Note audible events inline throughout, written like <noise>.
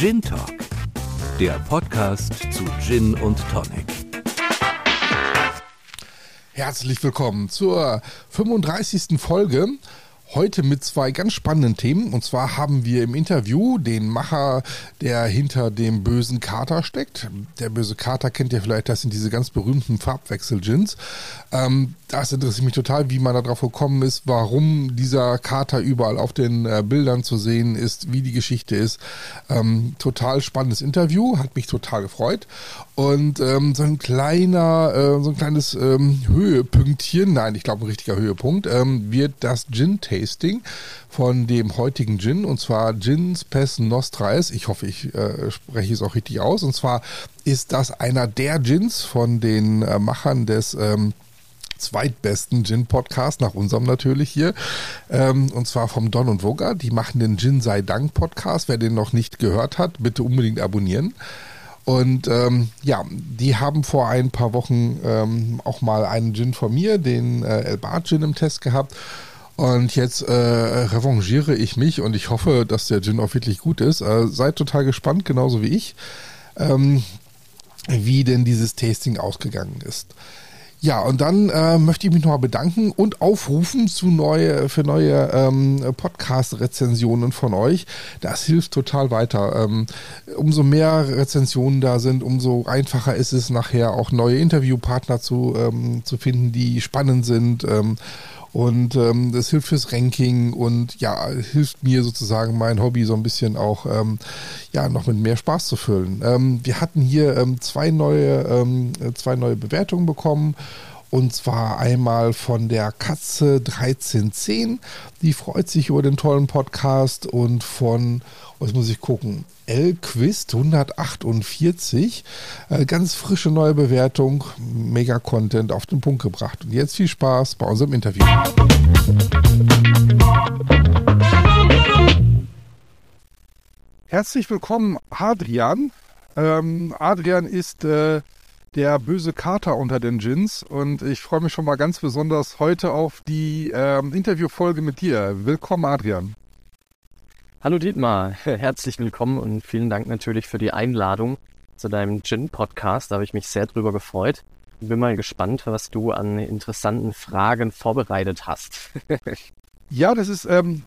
Gin Talk, der Podcast zu Gin und Tonic. Herzlich willkommen zur 35. Folge Heute mit zwei ganz spannenden Themen. Und zwar haben wir im Interview den Macher, der hinter dem bösen Kater steckt. Der böse Kater kennt ihr vielleicht, das sind diese ganz berühmten Farbwechsel-Gins. Ähm, das interessiert mich total, wie man darauf gekommen ist, warum dieser Kater überall auf den äh, Bildern zu sehen ist, wie die Geschichte ist. Ähm, total spannendes Interview, hat mich total gefreut. Und ähm, so ein kleiner, äh, so ein kleines ähm, Höhepünktchen, nein, ich glaube ein richtiger Höhepunkt, ähm, wird das Gin-Tasting von dem heutigen Gin, und zwar Gins Pes Nostrais. Ich hoffe, ich äh, spreche es auch richtig aus. Und zwar ist das einer der Gins von den äh, Machern des ähm, zweitbesten Gin-Podcast, nach unserem natürlich hier. Ähm, und zwar vom Don und Voga. Die machen den Gin sei Dank Podcast. Wer den noch nicht gehört hat, bitte unbedingt abonnieren. Und ähm, ja, die haben vor ein paar Wochen ähm, auch mal einen Gin von mir, den äh, El Bar Gin im Test gehabt. Und jetzt äh, revanchiere ich mich und ich hoffe, dass der Gin auch wirklich gut ist. Äh, seid total gespannt, genauso wie ich, ähm, wie denn dieses Tasting ausgegangen ist. Ja, und dann äh, möchte ich mich nochmal bedanken und aufrufen zu neue, für neue ähm, Podcast-Rezensionen von euch. Das hilft total weiter. Ähm, umso mehr Rezensionen da sind, umso einfacher ist es nachher auch neue Interviewpartner zu, ähm, zu finden, die spannend sind. Und ähm, das hilft fürs Ranking und ja, hilft mir sozusagen mein Hobby so ein bisschen auch ähm, ja noch mit mehr Spaß zu füllen. Ähm, wir hatten hier ähm, zwei neue ähm, zwei neue Bewertungen bekommen. Und zwar einmal von der Katze 1310. Die freut sich über den tollen Podcast. Und von, jetzt muss ich gucken, Elquist 148. Äh, ganz frische neue Bewertung. Mega Content auf den Punkt gebracht. Und jetzt viel Spaß bei unserem Interview. Herzlich willkommen, Adrian. Ähm, Adrian ist äh, der böse Kater unter den Gins und ich freue mich schon mal ganz besonders heute auf die ähm, Interviewfolge mit dir. Willkommen, Adrian. Hallo Dietmar, <laughs> herzlich willkommen und vielen Dank natürlich für die Einladung zu deinem Gin-Podcast. Da habe ich mich sehr drüber gefreut. Bin mal gespannt, was du an interessanten Fragen vorbereitet hast. <laughs> ja, das ist, ähm,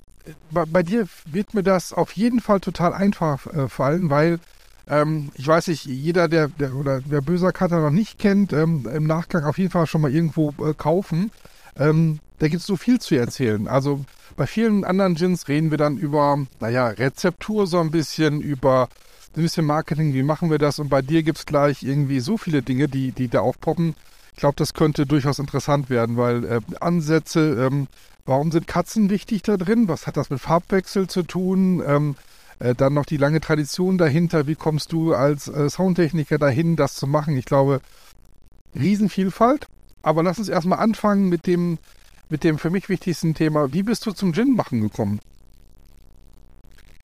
bei, bei, dir wird mir das auf jeden Fall total einfach äh, fallen, weil ähm, ich weiß nicht, jeder, der, der oder wer böser Cutter noch nicht kennt, ähm, im Nachgang auf jeden Fall schon mal irgendwo äh, kaufen. Ähm, da gibt es so viel zu erzählen. Also bei vielen anderen Gins reden wir dann über, naja, Rezeptur so ein bisschen, über ein bisschen Marketing, wie machen wir das? Und bei dir gibt es gleich irgendwie so viele Dinge, die, die da aufpoppen. Ich glaube, das könnte durchaus interessant werden, weil äh, Ansätze, ähm, warum sind Katzen wichtig da drin? Was hat das mit Farbwechsel zu tun? Ähm, äh, dann noch die lange Tradition dahinter. Wie kommst du als äh, Soundtechniker dahin, das zu machen? Ich glaube, Riesenvielfalt. Aber lass uns erstmal anfangen mit dem, mit dem für mich wichtigsten Thema. Wie bist du zum Gin machen gekommen?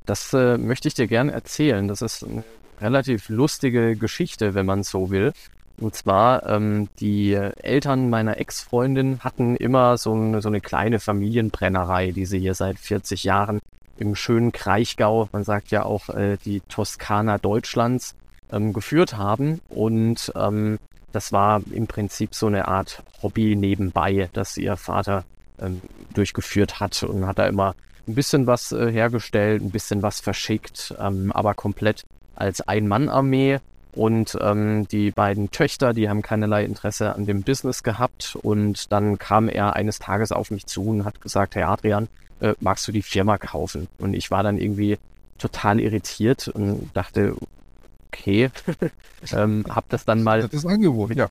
Das äh, möchte ich dir gerne erzählen. Das ist eine relativ lustige Geschichte, wenn man so will. Und zwar, ähm, die Eltern meiner Ex-Freundin hatten immer so eine, so eine kleine Familienbrennerei, die sie hier seit 40 Jahren im schönen Kraichgau, man sagt ja auch äh, die Toskana Deutschlands, ähm, geführt haben. Und ähm, das war im Prinzip so eine Art Hobby nebenbei, das ihr Vater ähm, durchgeführt hat und hat da immer ein bisschen was äh, hergestellt, ein bisschen was verschickt, ähm, aber komplett als Ein-Mann-Armee. Und ähm, die beiden Töchter, die haben keinerlei Interesse an dem Business gehabt. Und dann kam er eines Tages auf mich zu und hat gesagt, Herr Adrian, äh, magst du die Firma kaufen? Und ich war dann irgendwie total irritiert und dachte, okay, <laughs> ähm, hab das dann mal. Nettes Angebot, ja.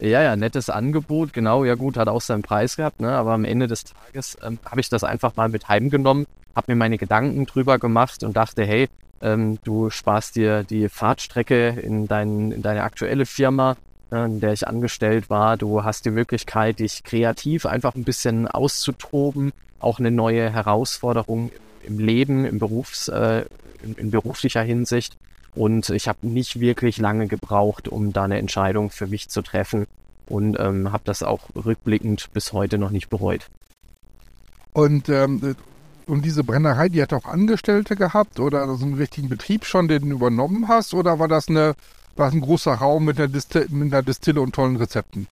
Ja, ja, nettes Angebot, genau, ja gut, hat auch seinen Preis gehabt, ne? aber am Ende des Tages ähm, habe ich das einfach mal mit heimgenommen, habe mir meine Gedanken drüber gemacht und dachte, hey, ähm, du sparst dir die Fahrtstrecke in, dein, in deine aktuelle Firma, äh, in der ich angestellt war. Du hast die Möglichkeit, dich kreativ einfach ein bisschen auszutoben, auch eine neue Herausforderung im Leben, im Berufs, äh, in, in beruflicher Hinsicht. Und ich habe nicht wirklich lange gebraucht, um da eine Entscheidung für mich zu treffen und ähm, habe das auch rückblickend bis heute noch nicht bereut. Und ähm, und diese Brennerei, die hat auch Angestellte gehabt oder so einen richtigen Betrieb schon, den du übernommen hast? Oder war das eine, war das ein großer Raum mit einer, Distille, mit einer Distille und tollen Rezepten?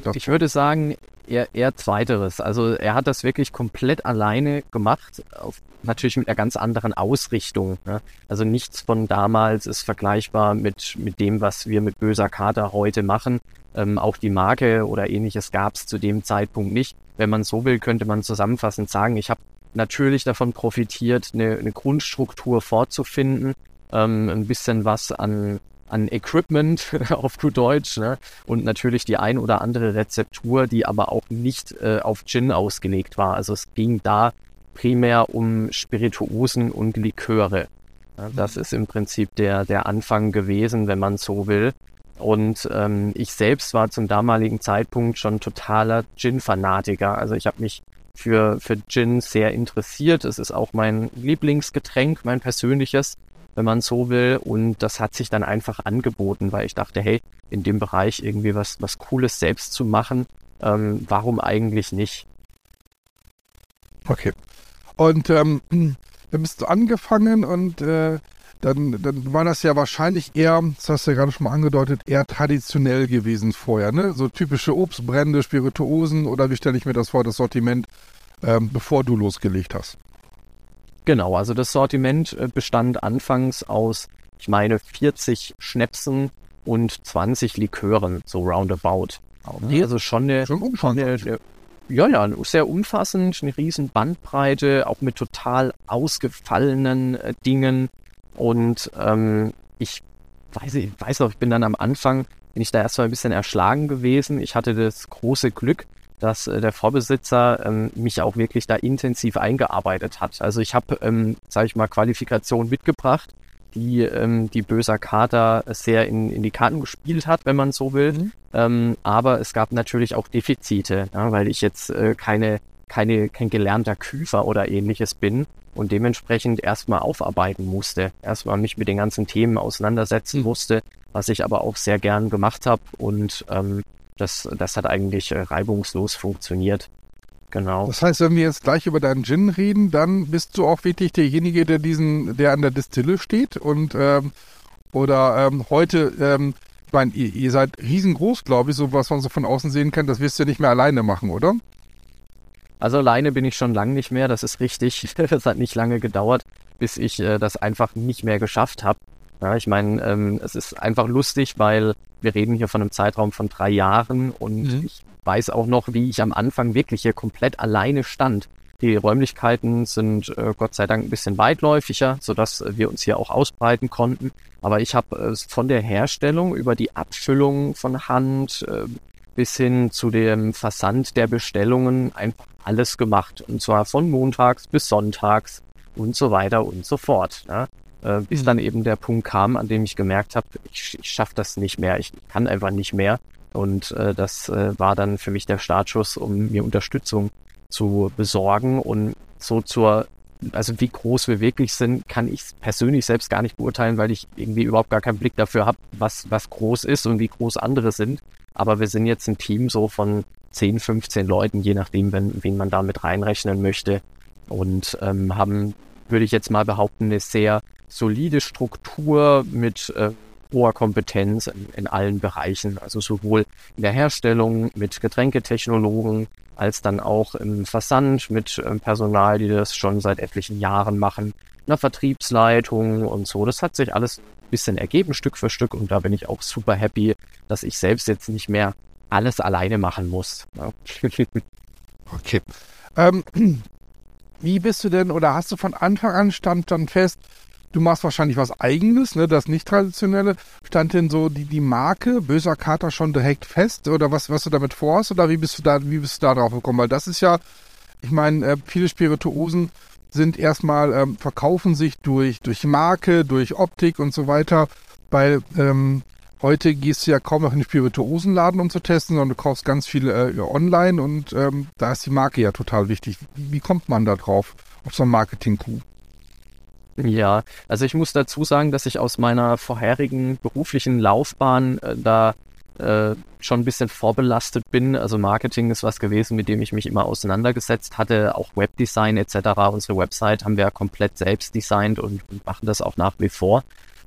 Das Ich würde sagen, eher, eher zweiteres. Also er hat das wirklich komplett alleine gemacht, auf, natürlich mit einer ganz anderen Ausrichtung. Ne? Also nichts von damals ist vergleichbar mit, mit dem, was wir mit böser Kater heute machen. Ähm, auch die Marke oder ähnliches gab es zu dem Zeitpunkt nicht. Wenn man so will, könnte man zusammenfassend sagen, ich habe natürlich davon profitiert, eine, eine Grundstruktur vorzufinden, ähm, ein bisschen was an an Equipment <laughs> auf gut Deutsch ne? und natürlich die ein oder andere Rezeptur, die aber auch nicht äh, auf Gin ausgelegt war. Also es ging da primär um Spirituosen und Liköre. Ja, das ist im Prinzip der, der Anfang gewesen, wenn man so will. Und ähm, ich selbst war zum damaligen Zeitpunkt schon totaler Gin-Fanatiker. Also ich habe mich für, für Gin sehr interessiert. Es ist auch mein Lieblingsgetränk, mein persönliches wenn man so will. Und das hat sich dann einfach angeboten, weil ich dachte, hey, in dem Bereich irgendwie was, was Cooles selbst zu machen, ähm, warum eigentlich nicht? Okay. Und ähm, <clears throat> dann bist du angefangen und äh, dann, dann war das ja wahrscheinlich eher, das hast du ja gerade schon mal angedeutet, eher traditionell gewesen vorher, ne? So typische Obstbrände, Spirituosen oder wie stelle ich mir das vor, das Sortiment, ähm, bevor du losgelegt hast? Genau, also das Sortiment äh, bestand anfangs aus, ich meine, 40 Schnäpsen und 20 Likören, so roundabout. Okay. Also schon eine, schon eine, eine, ja, ja, sehr umfassend, eine riesen Bandbreite, auch mit total ausgefallenen äh, Dingen. Und ähm, ich weiß, ich weiß noch, ich bin dann am Anfang, bin ich da erstmal ein bisschen erschlagen gewesen. Ich hatte das große Glück, dass äh, der Vorbesitzer ähm, mich auch wirklich da intensiv eingearbeitet hat. Also ich habe, ähm, sage ich mal, Qualifikation mitgebracht, die ähm, die böser Kater sehr in, in die Karten gespielt hat, wenn man so will. Mhm. Ähm, aber es gab natürlich auch Defizite, ja, weil ich jetzt äh, keine, keine, kein gelernter Küfer oder ähnliches bin und dementsprechend erstmal aufarbeiten musste, erstmal mich mit den ganzen Themen auseinandersetzen mhm. musste, was ich aber auch sehr gern gemacht habe und ähm, das, das hat eigentlich äh, reibungslos funktioniert. Genau. Das heißt, wenn wir jetzt gleich über deinen Gin reden, dann bist du auch wirklich derjenige, der diesen, der an der Distille steht und ähm, oder ähm, heute, ähm, ich meine, ihr, ihr seid riesengroß, glaube ich, so was man so von außen sehen kann, das wirst du nicht mehr alleine machen, oder? Also alleine bin ich schon lange nicht mehr, das ist richtig. <laughs> das hat nicht lange gedauert, bis ich äh, das einfach nicht mehr geschafft habe. Ja, ich meine, ähm, es ist einfach lustig, weil wir reden hier von einem Zeitraum von drei Jahren und mhm. ich weiß auch noch, wie ich am Anfang wirklich hier komplett alleine stand. Die Räumlichkeiten sind äh, Gott sei Dank ein bisschen weitläufiger, sodass wir uns hier auch ausbreiten konnten. Aber ich habe äh, von der Herstellung über die Abfüllung von Hand äh, bis hin zu dem Versand der Bestellungen einfach alles gemacht. Und zwar von montags bis sonntags und so weiter und so fort. Ne? Äh, bis mhm. dann eben der Punkt kam, an dem ich gemerkt habe, ich, ich schaffe das nicht mehr, ich kann einfach nicht mehr. Und äh, das äh, war dann für mich der Startschuss, um mir Unterstützung zu besorgen und so zur, also wie groß wir wirklich sind, kann ich persönlich selbst gar nicht beurteilen, weil ich irgendwie überhaupt gar keinen Blick dafür habe, was, was groß ist und wie groß andere sind. Aber wir sind jetzt ein Team so von 10, 15 Leuten, je nachdem, wenn, wen man da mit reinrechnen möchte. Und ähm, haben, würde ich jetzt mal behaupten, eine sehr solide Struktur mit äh, hoher Kompetenz in, in, allen Bereichen, also sowohl in der Herstellung mit Getränketechnologen als dann auch im Versand mit äh, Personal, die das schon seit etlichen Jahren machen, einer Vertriebsleitung und so. Das hat sich alles ein bisschen ergeben, Stück für Stück und da bin ich auch super happy, dass ich selbst jetzt nicht mehr alles alleine machen muss. Ja. <laughs> okay. Ähm, <clears throat> wie bist du denn oder hast du von Anfang an stand dann fest, Du machst wahrscheinlich was Eigenes, ne, das nicht traditionelle. Stand denn so die, die Marke Böser Kater schon direkt fest oder was, was du damit vorhast oder wie bist du da, wie bist du da drauf gekommen? Weil das ist ja, ich meine, äh, viele Spirituosen sind erstmal, ähm, verkaufen sich durch, durch Marke, durch Optik und so weiter, weil ähm, heute gehst du ja kaum noch in den Spirituosenladen, um zu testen, sondern du kaufst ganz viel äh, online und ähm, da ist die Marke ja total wichtig. Wie, wie kommt man da drauf, auf so ein Marketing-Coup? Ja, also ich muss dazu sagen, dass ich aus meiner vorherigen beruflichen Laufbahn äh, da äh, schon ein bisschen vorbelastet bin. Also Marketing ist was gewesen, mit dem ich mich immer auseinandergesetzt hatte. Auch Webdesign etc. Unsere Website haben wir ja komplett selbst designt und, und machen das auch nach wie vor.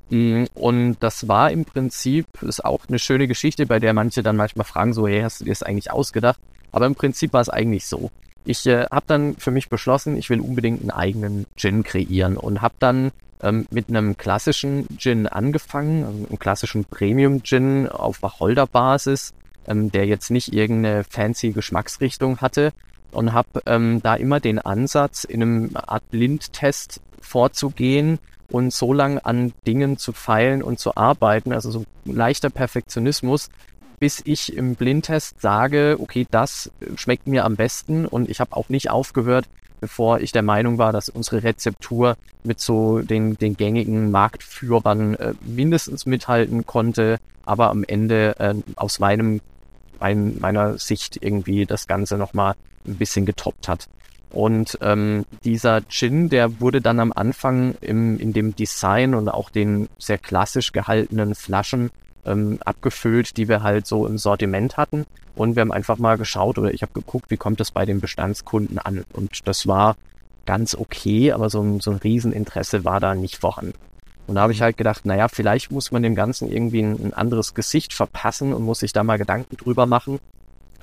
Mm, und das war im Prinzip, ist auch eine schöne Geschichte, bei der manche dann manchmal fragen, so, hey, hast du dir das eigentlich ausgedacht? Aber im Prinzip war es eigentlich so. Ich äh, habe dann für mich beschlossen, ich will unbedingt einen eigenen Gin kreieren und habe dann ähm, mit einem klassischen Gin angefangen, also einem klassischen Premium-Gin auf Wacholder-Basis, ähm, der jetzt nicht irgendeine fancy Geschmacksrichtung hatte und habe ähm, da immer den Ansatz, in einem Art Blindtest vorzugehen und so lang an Dingen zu feilen und zu arbeiten, also so leichter Perfektionismus, bis ich im Blindtest sage, okay, das schmeckt mir am besten und ich habe auch nicht aufgehört, bevor ich der Meinung war, dass unsere Rezeptur mit so den, den gängigen Marktführern äh, mindestens mithalten konnte, aber am Ende äh, aus meinem, mein, meiner Sicht irgendwie das Ganze nochmal ein bisschen getoppt hat. Und ähm, dieser Gin, der wurde dann am Anfang im, in dem Design und auch den sehr klassisch gehaltenen Flaschen ähm, abgefüllt, die wir halt so im Sortiment hatten. Und wir haben einfach mal geschaut oder ich habe geguckt, wie kommt das bei den Bestandskunden an. Und das war ganz okay, aber so ein, so ein Rieseninteresse war da nicht vorhanden. Und da habe ich halt gedacht, naja, vielleicht muss man dem Ganzen irgendwie ein, ein anderes Gesicht verpassen und muss sich da mal Gedanken drüber machen,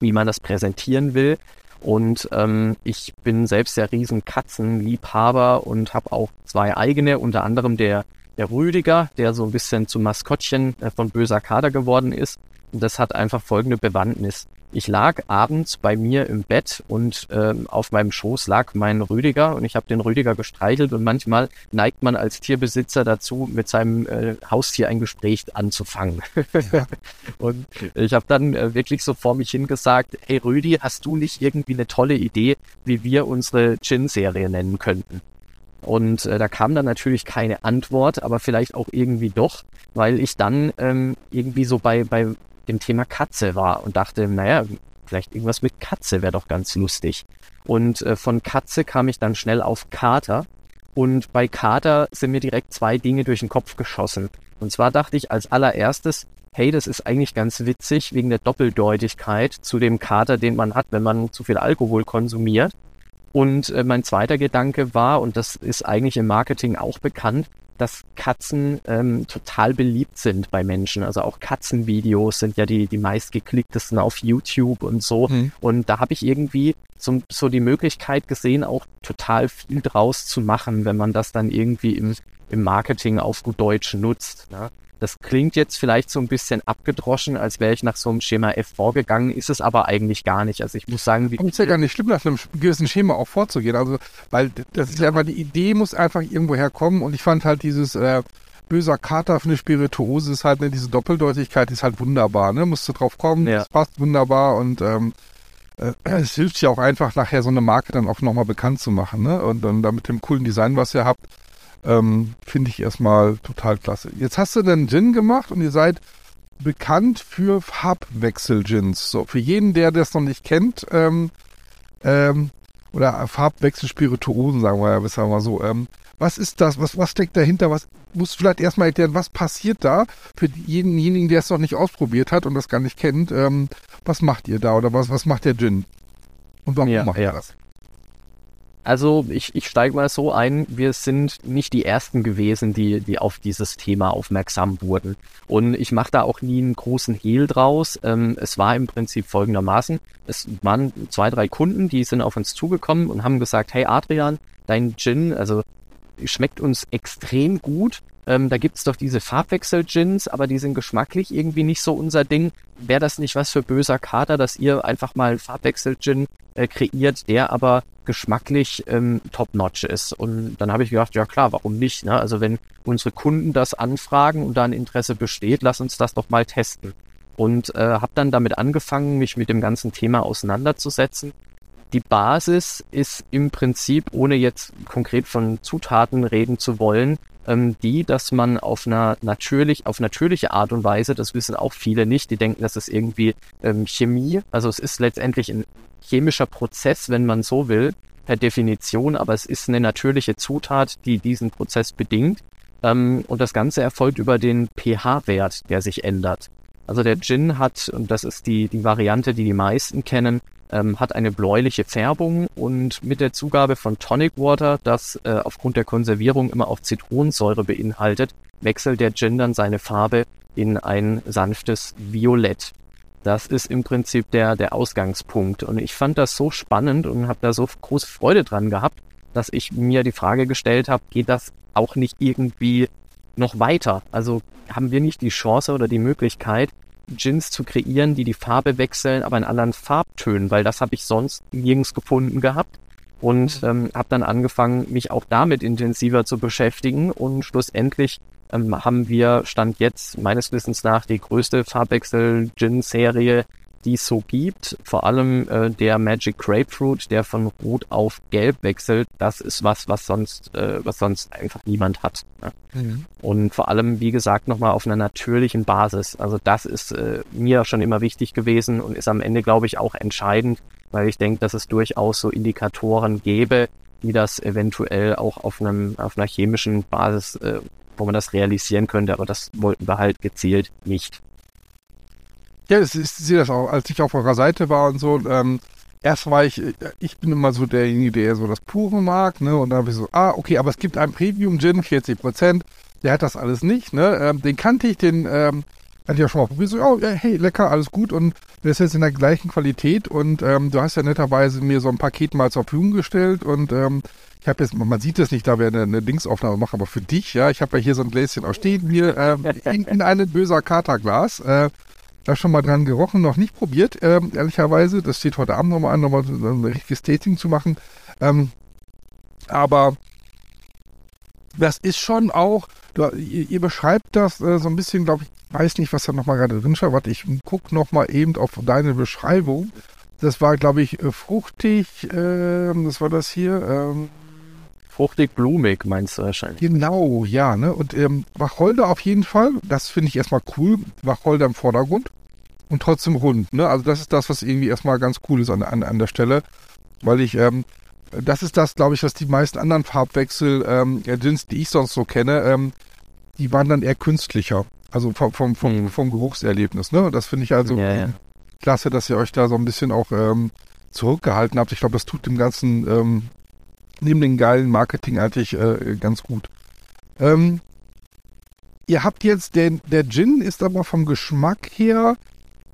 wie man das präsentieren will. Und ähm, ich bin selbst der riesen Katzenliebhaber und habe auch zwei eigene, unter anderem der der Rüdiger, der so ein bisschen zum Maskottchen äh, von böser Kader geworden ist. Und das hat einfach folgende Bewandtnis. Ich lag abends bei mir im Bett und äh, auf meinem Schoß lag mein Rüdiger und ich habe den Rüdiger gestreichelt und manchmal neigt man als Tierbesitzer dazu, mit seinem äh, Haustier ein Gespräch anzufangen. Ja. <laughs> und ich habe dann äh, wirklich so vor mich hingesagt, hey Rüdi, hast du nicht irgendwie eine tolle Idee, wie wir unsere Gin-Serie nennen könnten? Und äh, da kam dann natürlich keine Antwort, aber vielleicht auch irgendwie doch, weil ich dann ähm, irgendwie so bei, bei dem Thema Katze war und dachte, naja, vielleicht irgendwas mit Katze wäre doch ganz lustig. Und äh, von Katze kam ich dann schnell auf Kater. Und bei Kater sind mir direkt zwei Dinge durch den Kopf geschossen. Und zwar dachte ich als allererstes, hey, das ist eigentlich ganz witzig wegen der Doppeldeutigkeit zu dem Kater, den man hat, wenn man zu viel Alkohol konsumiert. Und äh, mein zweiter Gedanke war, und das ist eigentlich im Marketing auch bekannt, dass Katzen ähm, total beliebt sind bei Menschen. Also auch Katzenvideos sind ja die, die meistgeklicktesten auf YouTube und so. Mhm. Und da habe ich irgendwie so, so die Möglichkeit gesehen, auch total viel draus zu machen, wenn man das dann irgendwie im, im Marketing auf gut Deutsch nutzt. Ne? Das klingt jetzt vielleicht so ein bisschen abgedroschen, als wäre ich nach so einem Schema F vorgegangen, ist es aber eigentlich gar nicht. Also ich muss sagen, wie. Ist ja gar nicht schlimm, nach einem gewissen Schema auch vorzugehen. Also, weil das ist ja einfach, die Idee muss einfach irgendwo herkommen und ich fand halt dieses, äh, böser Kater für eine Spirituose ist halt, ne, diese Doppeldeutigkeit ist halt wunderbar, ne? Musst du drauf kommen, ja. das passt wunderbar und ähm, äh, es hilft ja auch einfach nachher so eine Marke dann auch nochmal bekannt zu machen, ne? Und dann da mit dem coolen Design, was ihr habt, ähm, Finde ich erstmal total klasse. Jetzt hast du den Gin gemacht und ihr seid bekannt für Farbwechsel-Gins. So, für jeden, der das noch nicht kennt, ähm, ähm, oder Farbwechsel-Spirituosen, sagen wir ja, sagen wir mal so. Ähm, was ist das? Was, was steckt dahinter? Was muss vielleicht erstmal erklären, was passiert da für denjenigen, der es noch nicht ausprobiert hat und das gar nicht kennt? Ähm, was macht ihr da oder was, was macht der Gin? Und warum ja, macht ja. ihr das? Also ich, ich steige mal so ein, wir sind nicht die Ersten gewesen, die, die auf dieses Thema aufmerksam wurden. Und ich mache da auch nie einen großen Hehl draus. Ähm, es war im Prinzip folgendermaßen, es waren zwei, drei Kunden, die sind auf uns zugekommen und haben gesagt, hey Adrian, dein Gin, also schmeckt uns extrem gut. Ähm, da gibt's doch diese Farbwechsel-Gins, aber die sind geschmacklich irgendwie nicht so unser Ding. Wäre das nicht was für böser Kater, dass ihr einfach mal Farbwechsel-Gin äh, kreiert, der aber geschmacklich ähm, top-notch ist. Und dann habe ich gedacht, ja klar, warum nicht? Ne? Also wenn unsere Kunden das anfragen und da ein Interesse besteht, lass uns das doch mal testen. Und äh, habe dann damit angefangen, mich mit dem ganzen Thema auseinanderzusetzen. Die Basis ist im Prinzip, ohne jetzt konkret von Zutaten reden zu wollen, ähm, die, dass man auf einer natürlich, auf natürliche Art und Weise, das wissen auch viele nicht, die denken, das ist irgendwie ähm, Chemie. Also es ist letztendlich ein chemischer Prozess, wenn man so will, per Definition, aber es ist eine natürliche Zutat, die diesen Prozess bedingt. Ähm, und das Ganze erfolgt über den pH-Wert, der sich ändert. Also der Gin hat, und das ist die, die Variante, die die meisten kennen, ähm, hat eine bläuliche Färbung und mit der Zugabe von Tonic Water, das äh, aufgrund der Konservierung immer auf Zitronensäure beinhaltet, wechselt der Gin dann seine Farbe in ein sanftes Violett. Das ist im Prinzip der, der Ausgangspunkt. Und ich fand das so spannend und habe da so große Freude dran gehabt, dass ich mir die Frage gestellt habe, geht das auch nicht irgendwie noch weiter? Also haben wir nicht die Chance oder die Möglichkeit, Gins zu kreieren, die die Farbe wechseln, aber in anderen Farbtönen, weil das habe ich sonst nirgends gefunden gehabt und mhm. ähm, habe dann angefangen, mich auch damit intensiver zu beschäftigen und schlussendlich ähm, haben wir Stand jetzt meines Wissens nach die größte Farbwechsel-Gin-Serie, die es so gibt. Vor allem äh, der Magic Grapefruit, der von Rot auf Gelb wechselt. Das ist was, was sonst, äh, was sonst einfach niemand hat. Ne? Mhm. Und vor allem, wie gesagt, nochmal auf einer natürlichen Basis. Also das ist äh, mir schon immer wichtig gewesen und ist am Ende, glaube ich, auch entscheidend, weil ich denke, dass es durchaus so Indikatoren gäbe, die das eventuell auch auf einem, auf einer chemischen Basis äh, wo man das realisieren könnte, aber das wollten wir halt gezielt nicht. Ja, ich sehe das auch, als ich auf eurer Seite war und so, ähm, erst war ich, ich bin immer so derjenige, der so das Pure mag, ne, und dann habe ich so, ah, okay, aber es gibt einen Premium-Gin, 40 Prozent, der hat das alles nicht, ne, ähm, den kannte ich, den, ähm, hatte ich ja schon mal probiert, so, oh, hey, lecker, alles gut und der ist jetzt in der gleichen Qualität und ähm, du hast ja netterweise mir so ein Paket mal zur Verfügung gestellt und ähm, ich habe jetzt, man sieht es nicht, da wir eine, eine Dingsaufnahme machen, aber für dich, ja, ich habe ja hier so ein Gläschen auch stehen, hier ähm, in, in einem böser Katerglas. Äh, da schon mal dran gerochen, noch nicht probiert, ähm, ehrlicherweise. Das steht heute Abend nochmal an, nochmal ein richtiges Tasting zu machen. Ähm, aber das ist schon auch, du, ihr, ihr, beschreibt das äh, so ein bisschen, glaube ich, weiß nicht, was da nochmal gerade drin steht. Warte, ich gucke nochmal eben auf deine Beschreibung. Das war, glaube ich, äh, fruchtig, äh, das war das hier. Ähm, Fruchtig, blumig meinst du wahrscheinlich. Genau, ja. Ne? Und ähm, Wacholder auf jeden Fall, das finde ich erstmal cool. Wacholder im Vordergrund und trotzdem rund. Ne? Also das ist das, was irgendwie erstmal ganz cool ist an, an, an der Stelle. Weil ich, ähm, das ist das, glaube ich, was die meisten anderen Farbwechsel, ähm, die ich sonst so kenne, ähm, die waren dann eher künstlicher. Also vom, vom, vom, mhm. vom Geruchserlebnis. Ne? Das finde ich also ja, ja. klasse, dass ihr euch da so ein bisschen auch ähm, zurückgehalten habt. Ich glaube, das tut dem Ganzen ähm, neben dem geilen Marketing eigentlich äh, ganz gut. Ähm, ihr habt jetzt, den, der Gin ist aber vom Geschmack her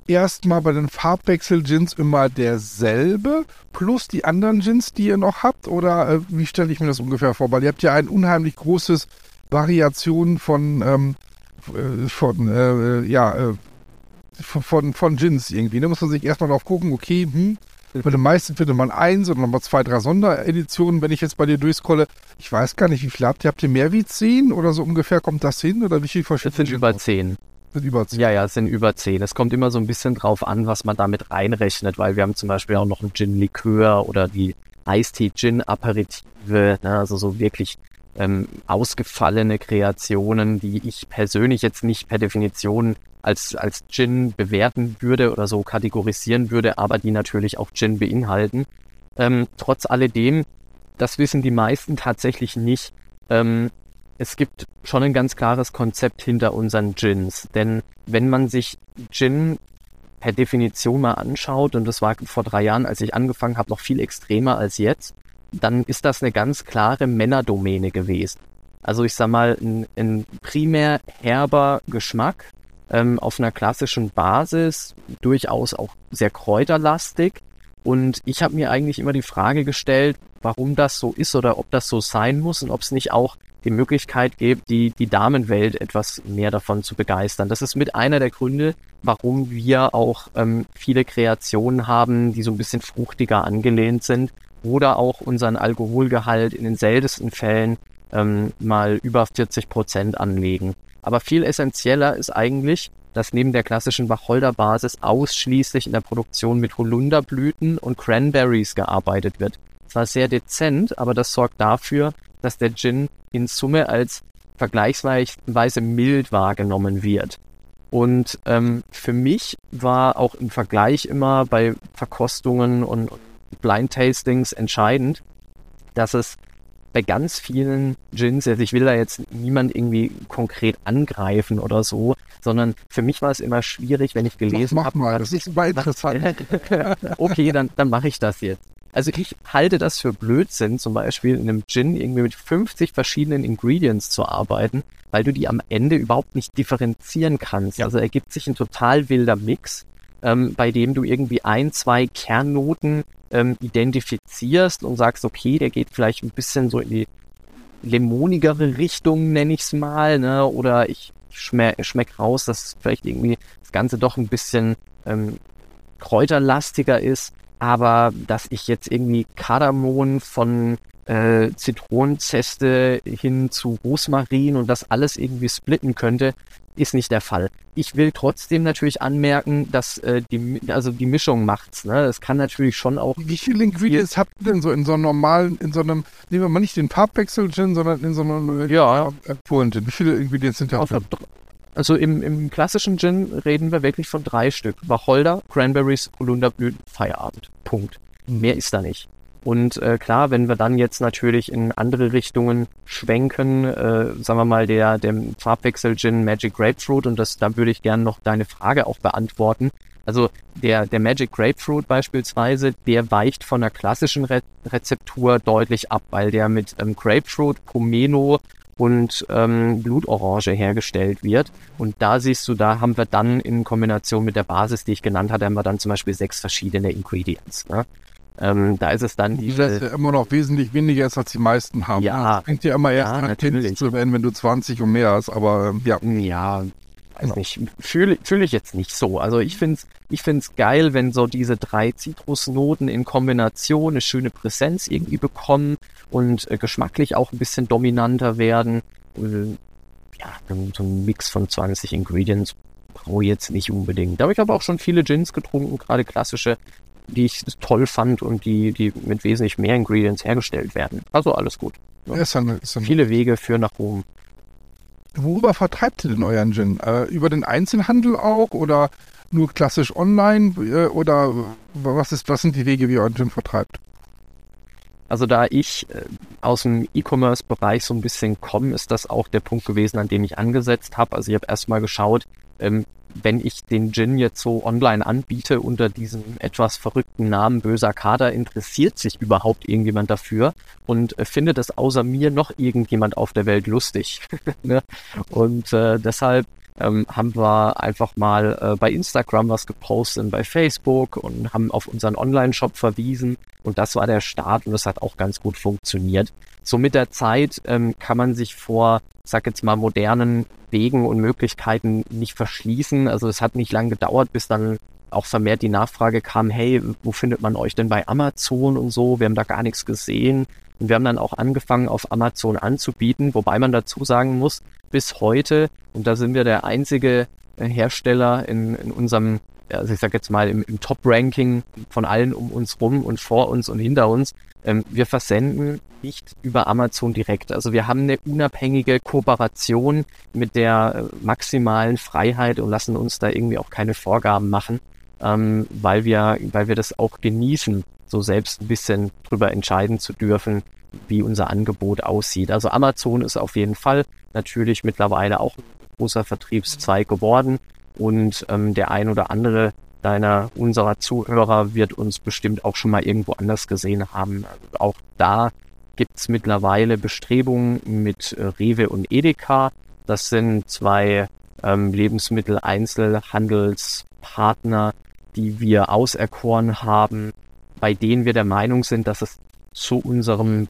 erstmal bei den Farbwechsel-Gins immer derselbe, plus die anderen Gins, die ihr noch habt? Oder äh, wie stelle ich mir das ungefähr vor? Weil ihr habt ja ein unheimlich großes Variation von, ähm, äh, von, äh, ja, äh, von, von, von Gins irgendwie. Da muss man sich erstmal drauf gucken, okay, hm, bei den meisten findet man eins oder nochmal zwei, drei Sondereditionen, wenn ich jetzt bei dir durchscrolle. Ich weiß gar nicht, wie viel habt ihr? Habt ihr mehr wie zehn oder so ungefähr kommt das hin? Oder wie viel verschiedene? Es sind über zehn. Sind über zehn. Ja, ja, es sind über zehn. Es kommt immer so ein bisschen drauf an, was man damit reinrechnet, weil wir haben zum Beispiel auch noch einen Gin-Likör oder die Eistee-Gin-Aperitive, ne, also so wirklich ähm, ausgefallene Kreationen, die ich persönlich jetzt nicht per Definition als, als Gin bewerten würde oder so kategorisieren würde, aber die natürlich auch Gin beinhalten. Ähm, trotz alledem, das wissen die meisten tatsächlich nicht. Ähm, es gibt schon ein ganz klares Konzept hinter unseren Gins. Denn wenn man sich Gin per Definition mal anschaut, und das war vor drei Jahren, als ich angefangen habe, noch viel extremer als jetzt, dann ist das eine ganz klare Männerdomäne gewesen. Also ich sag mal, ein, ein primär herber Geschmack ähm, auf einer klassischen Basis, durchaus auch sehr kräuterlastig. Und ich habe mir eigentlich immer die Frage gestellt, warum das so ist oder ob das so sein muss und ob es nicht auch die Möglichkeit gibt, die, die Damenwelt etwas mehr davon zu begeistern. Das ist mit einer der Gründe, warum wir auch ähm, viele Kreationen haben, die so ein bisschen fruchtiger angelehnt sind oder auch unseren Alkoholgehalt in den seltensten Fällen ähm, mal über 40 Prozent anlegen. Aber viel essentieller ist eigentlich, dass neben der klassischen Wacholderbasis ausschließlich in der Produktion mit Holunderblüten und Cranberries gearbeitet wird. Zwar sehr dezent, aber das sorgt dafür, dass der Gin in Summe als vergleichsweise mild wahrgenommen wird. Und ähm, für mich war auch im Vergleich immer bei Verkostungen und Blind Tastings entscheidend, dass es bei ganz vielen Gins, also ich will da jetzt niemand irgendwie konkret angreifen oder so, sondern für mich war es immer schwierig, wenn ich gelesen Mach habe. mal, das ist mal interessant. <laughs> okay, dann, dann mache ich das jetzt. Also ich halte das für Blödsinn, zum Beispiel in einem Gin irgendwie mit 50 verschiedenen Ingredients zu arbeiten, weil du die am Ende überhaupt nicht differenzieren kannst. Ja. Also ergibt sich ein total wilder Mix, ähm, bei dem du irgendwie ein, zwei Kernnoten ähm, identifizierst und sagst, okay, der geht vielleicht ein bisschen so in die limonigere Richtung, nenne ich es mal, ne? Oder ich schmeck, schmeck raus, dass vielleicht irgendwie das Ganze doch ein bisschen ähm, kräuterlastiger ist, aber dass ich jetzt irgendwie Kardamom von äh, Zitronenzeste hin zu Rosmarin und das alles irgendwie splitten könnte, ist nicht der Fall. Ich will trotzdem natürlich anmerken, dass äh, die, also die Mischung macht's. Ne? Es kann natürlich schon auch Wie viele Ingredients habt ihr denn so in so einem normalen, in so einem, nehmen wir mal nicht den Farbwechsel-Gin, sondern in so einem Ja. äh, puren Gin? Wie viele Ingredients sind da Also im, im klassischen Gin reden wir wirklich von drei Stück. Wacholder, Cranberries, Holunderblüten, Feierabend. Punkt. Mehr ist da nicht. Und äh, klar, wenn wir dann jetzt natürlich in andere Richtungen schwenken, äh, sagen wir mal der, der Farbwechsel Gin Magic Grapefruit und das, da würde ich gerne noch deine Frage auch beantworten. Also der, der Magic Grapefruit beispielsweise, der weicht von der klassischen Re Rezeptur deutlich ab, weil der mit ähm, Grapefruit, Pomelo und ähm, Blutorange hergestellt wird. Und da siehst du, da haben wir dann in Kombination mit der Basis, die ich genannt hatte, haben wir dann zum Beispiel sechs verschiedene Ingredients. Ne? Ähm, da ist es dann Die das diese, ja immer noch wesentlich weniger ist, als die meisten haben. Ja. Das fängt ja immer erst Ja, an, natürlich. Zu werden, wenn du 20 und mehr hast, aber ähm, ja. Ja, weiß Genau. nicht. Fühle fühle ich jetzt nicht so. Also ich find's ich find's geil, wenn so diese drei Zitrusnoten in Kombination eine schöne Präsenz irgendwie bekommen und äh, geschmacklich auch ein bisschen dominanter werden. Äh, ja, so ein Mix von 20 Ingredients brauche ich jetzt nicht unbedingt. Aber ich habe auch schon viele Gins getrunken, gerade klassische, die ich toll fand und die, die mit wesentlich mehr Ingredients hergestellt werden. Also alles gut. Ja. Ist dann, ist dann, Viele Wege führen nach Rom. Worüber vertreibt ihr denn euren Gin? Äh, über den Einzelhandel auch oder nur klassisch online äh, oder was ist, was sind die Wege, wie ihr euren Gin vertreibt? Also da ich äh, aus dem E-Commerce-Bereich so ein bisschen komme, ist das auch der Punkt gewesen, an dem ich angesetzt habe. Also ich habe erstmal geschaut, ähm, wenn ich den Gin jetzt so online anbiete unter diesem etwas verrückten Namen Böser Kater, interessiert sich überhaupt irgendjemand dafür und äh, findet es außer mir noch irgendjemand auf der Welt lustig. <laughs> ne? Und äh, deshalb ähm, haben wir einfach mal äh, bei Instagram was gepostet, und bei Facebook und haben auf unseren Online-Shop verwiesen. Und das war der Start und das hat auch ganz gut funktioniert. So mit der Zeit ähm, kann man sich vor, sag jetzt mal, modernen Wegen und Möglichkeiten nicht verschließen. Also es hat nicht lange gedauert, bis dann auch vermehrt die Nachfrage kam, hey, wo findet man euch denn bei Amazon und so? Wir haben da gar nichts gesehen. Und wir haben dann auch angefangen, auf Amazon anzubieten, wobei man dazu sagen muss, bis heute, und da sind wir der einzige äh, Hersteller in, in unserem, also ich sag jetzt mal im, im Top-Ranking von allen um uns rum und vor uns und hinter uns, ähm, wir versenden nicht über Amazon direkt. Also wir haben eine unabhängige Kooperation mit der äh, maximalen Freiheit und lassen uns da irgendwie auch keine Vorgaben machen, ähm, weil wir, weil wir das auch genießen, so selbst ein bisschen drüber entscheiden zu dürfen, wie unser Angebot aussieht. Also Amazon ist auf jeden Fall natürlich mittlerweile auch ein großer Vertriebszweig geworden und ähm, der ein oder andere deiner unserer Zuhörer wird uns bestimmt auch schon mal irgendwo anders gesehen haben. Also auch da gibt's mittlerweile Bestrebungen mit äh, Rewe und Edeka. Das sind zwei ähm, Lebensmittel-Einzelhandelspartner, die wir auserkoren haben, bei denen wir der Meinung sind, dass es zu unserem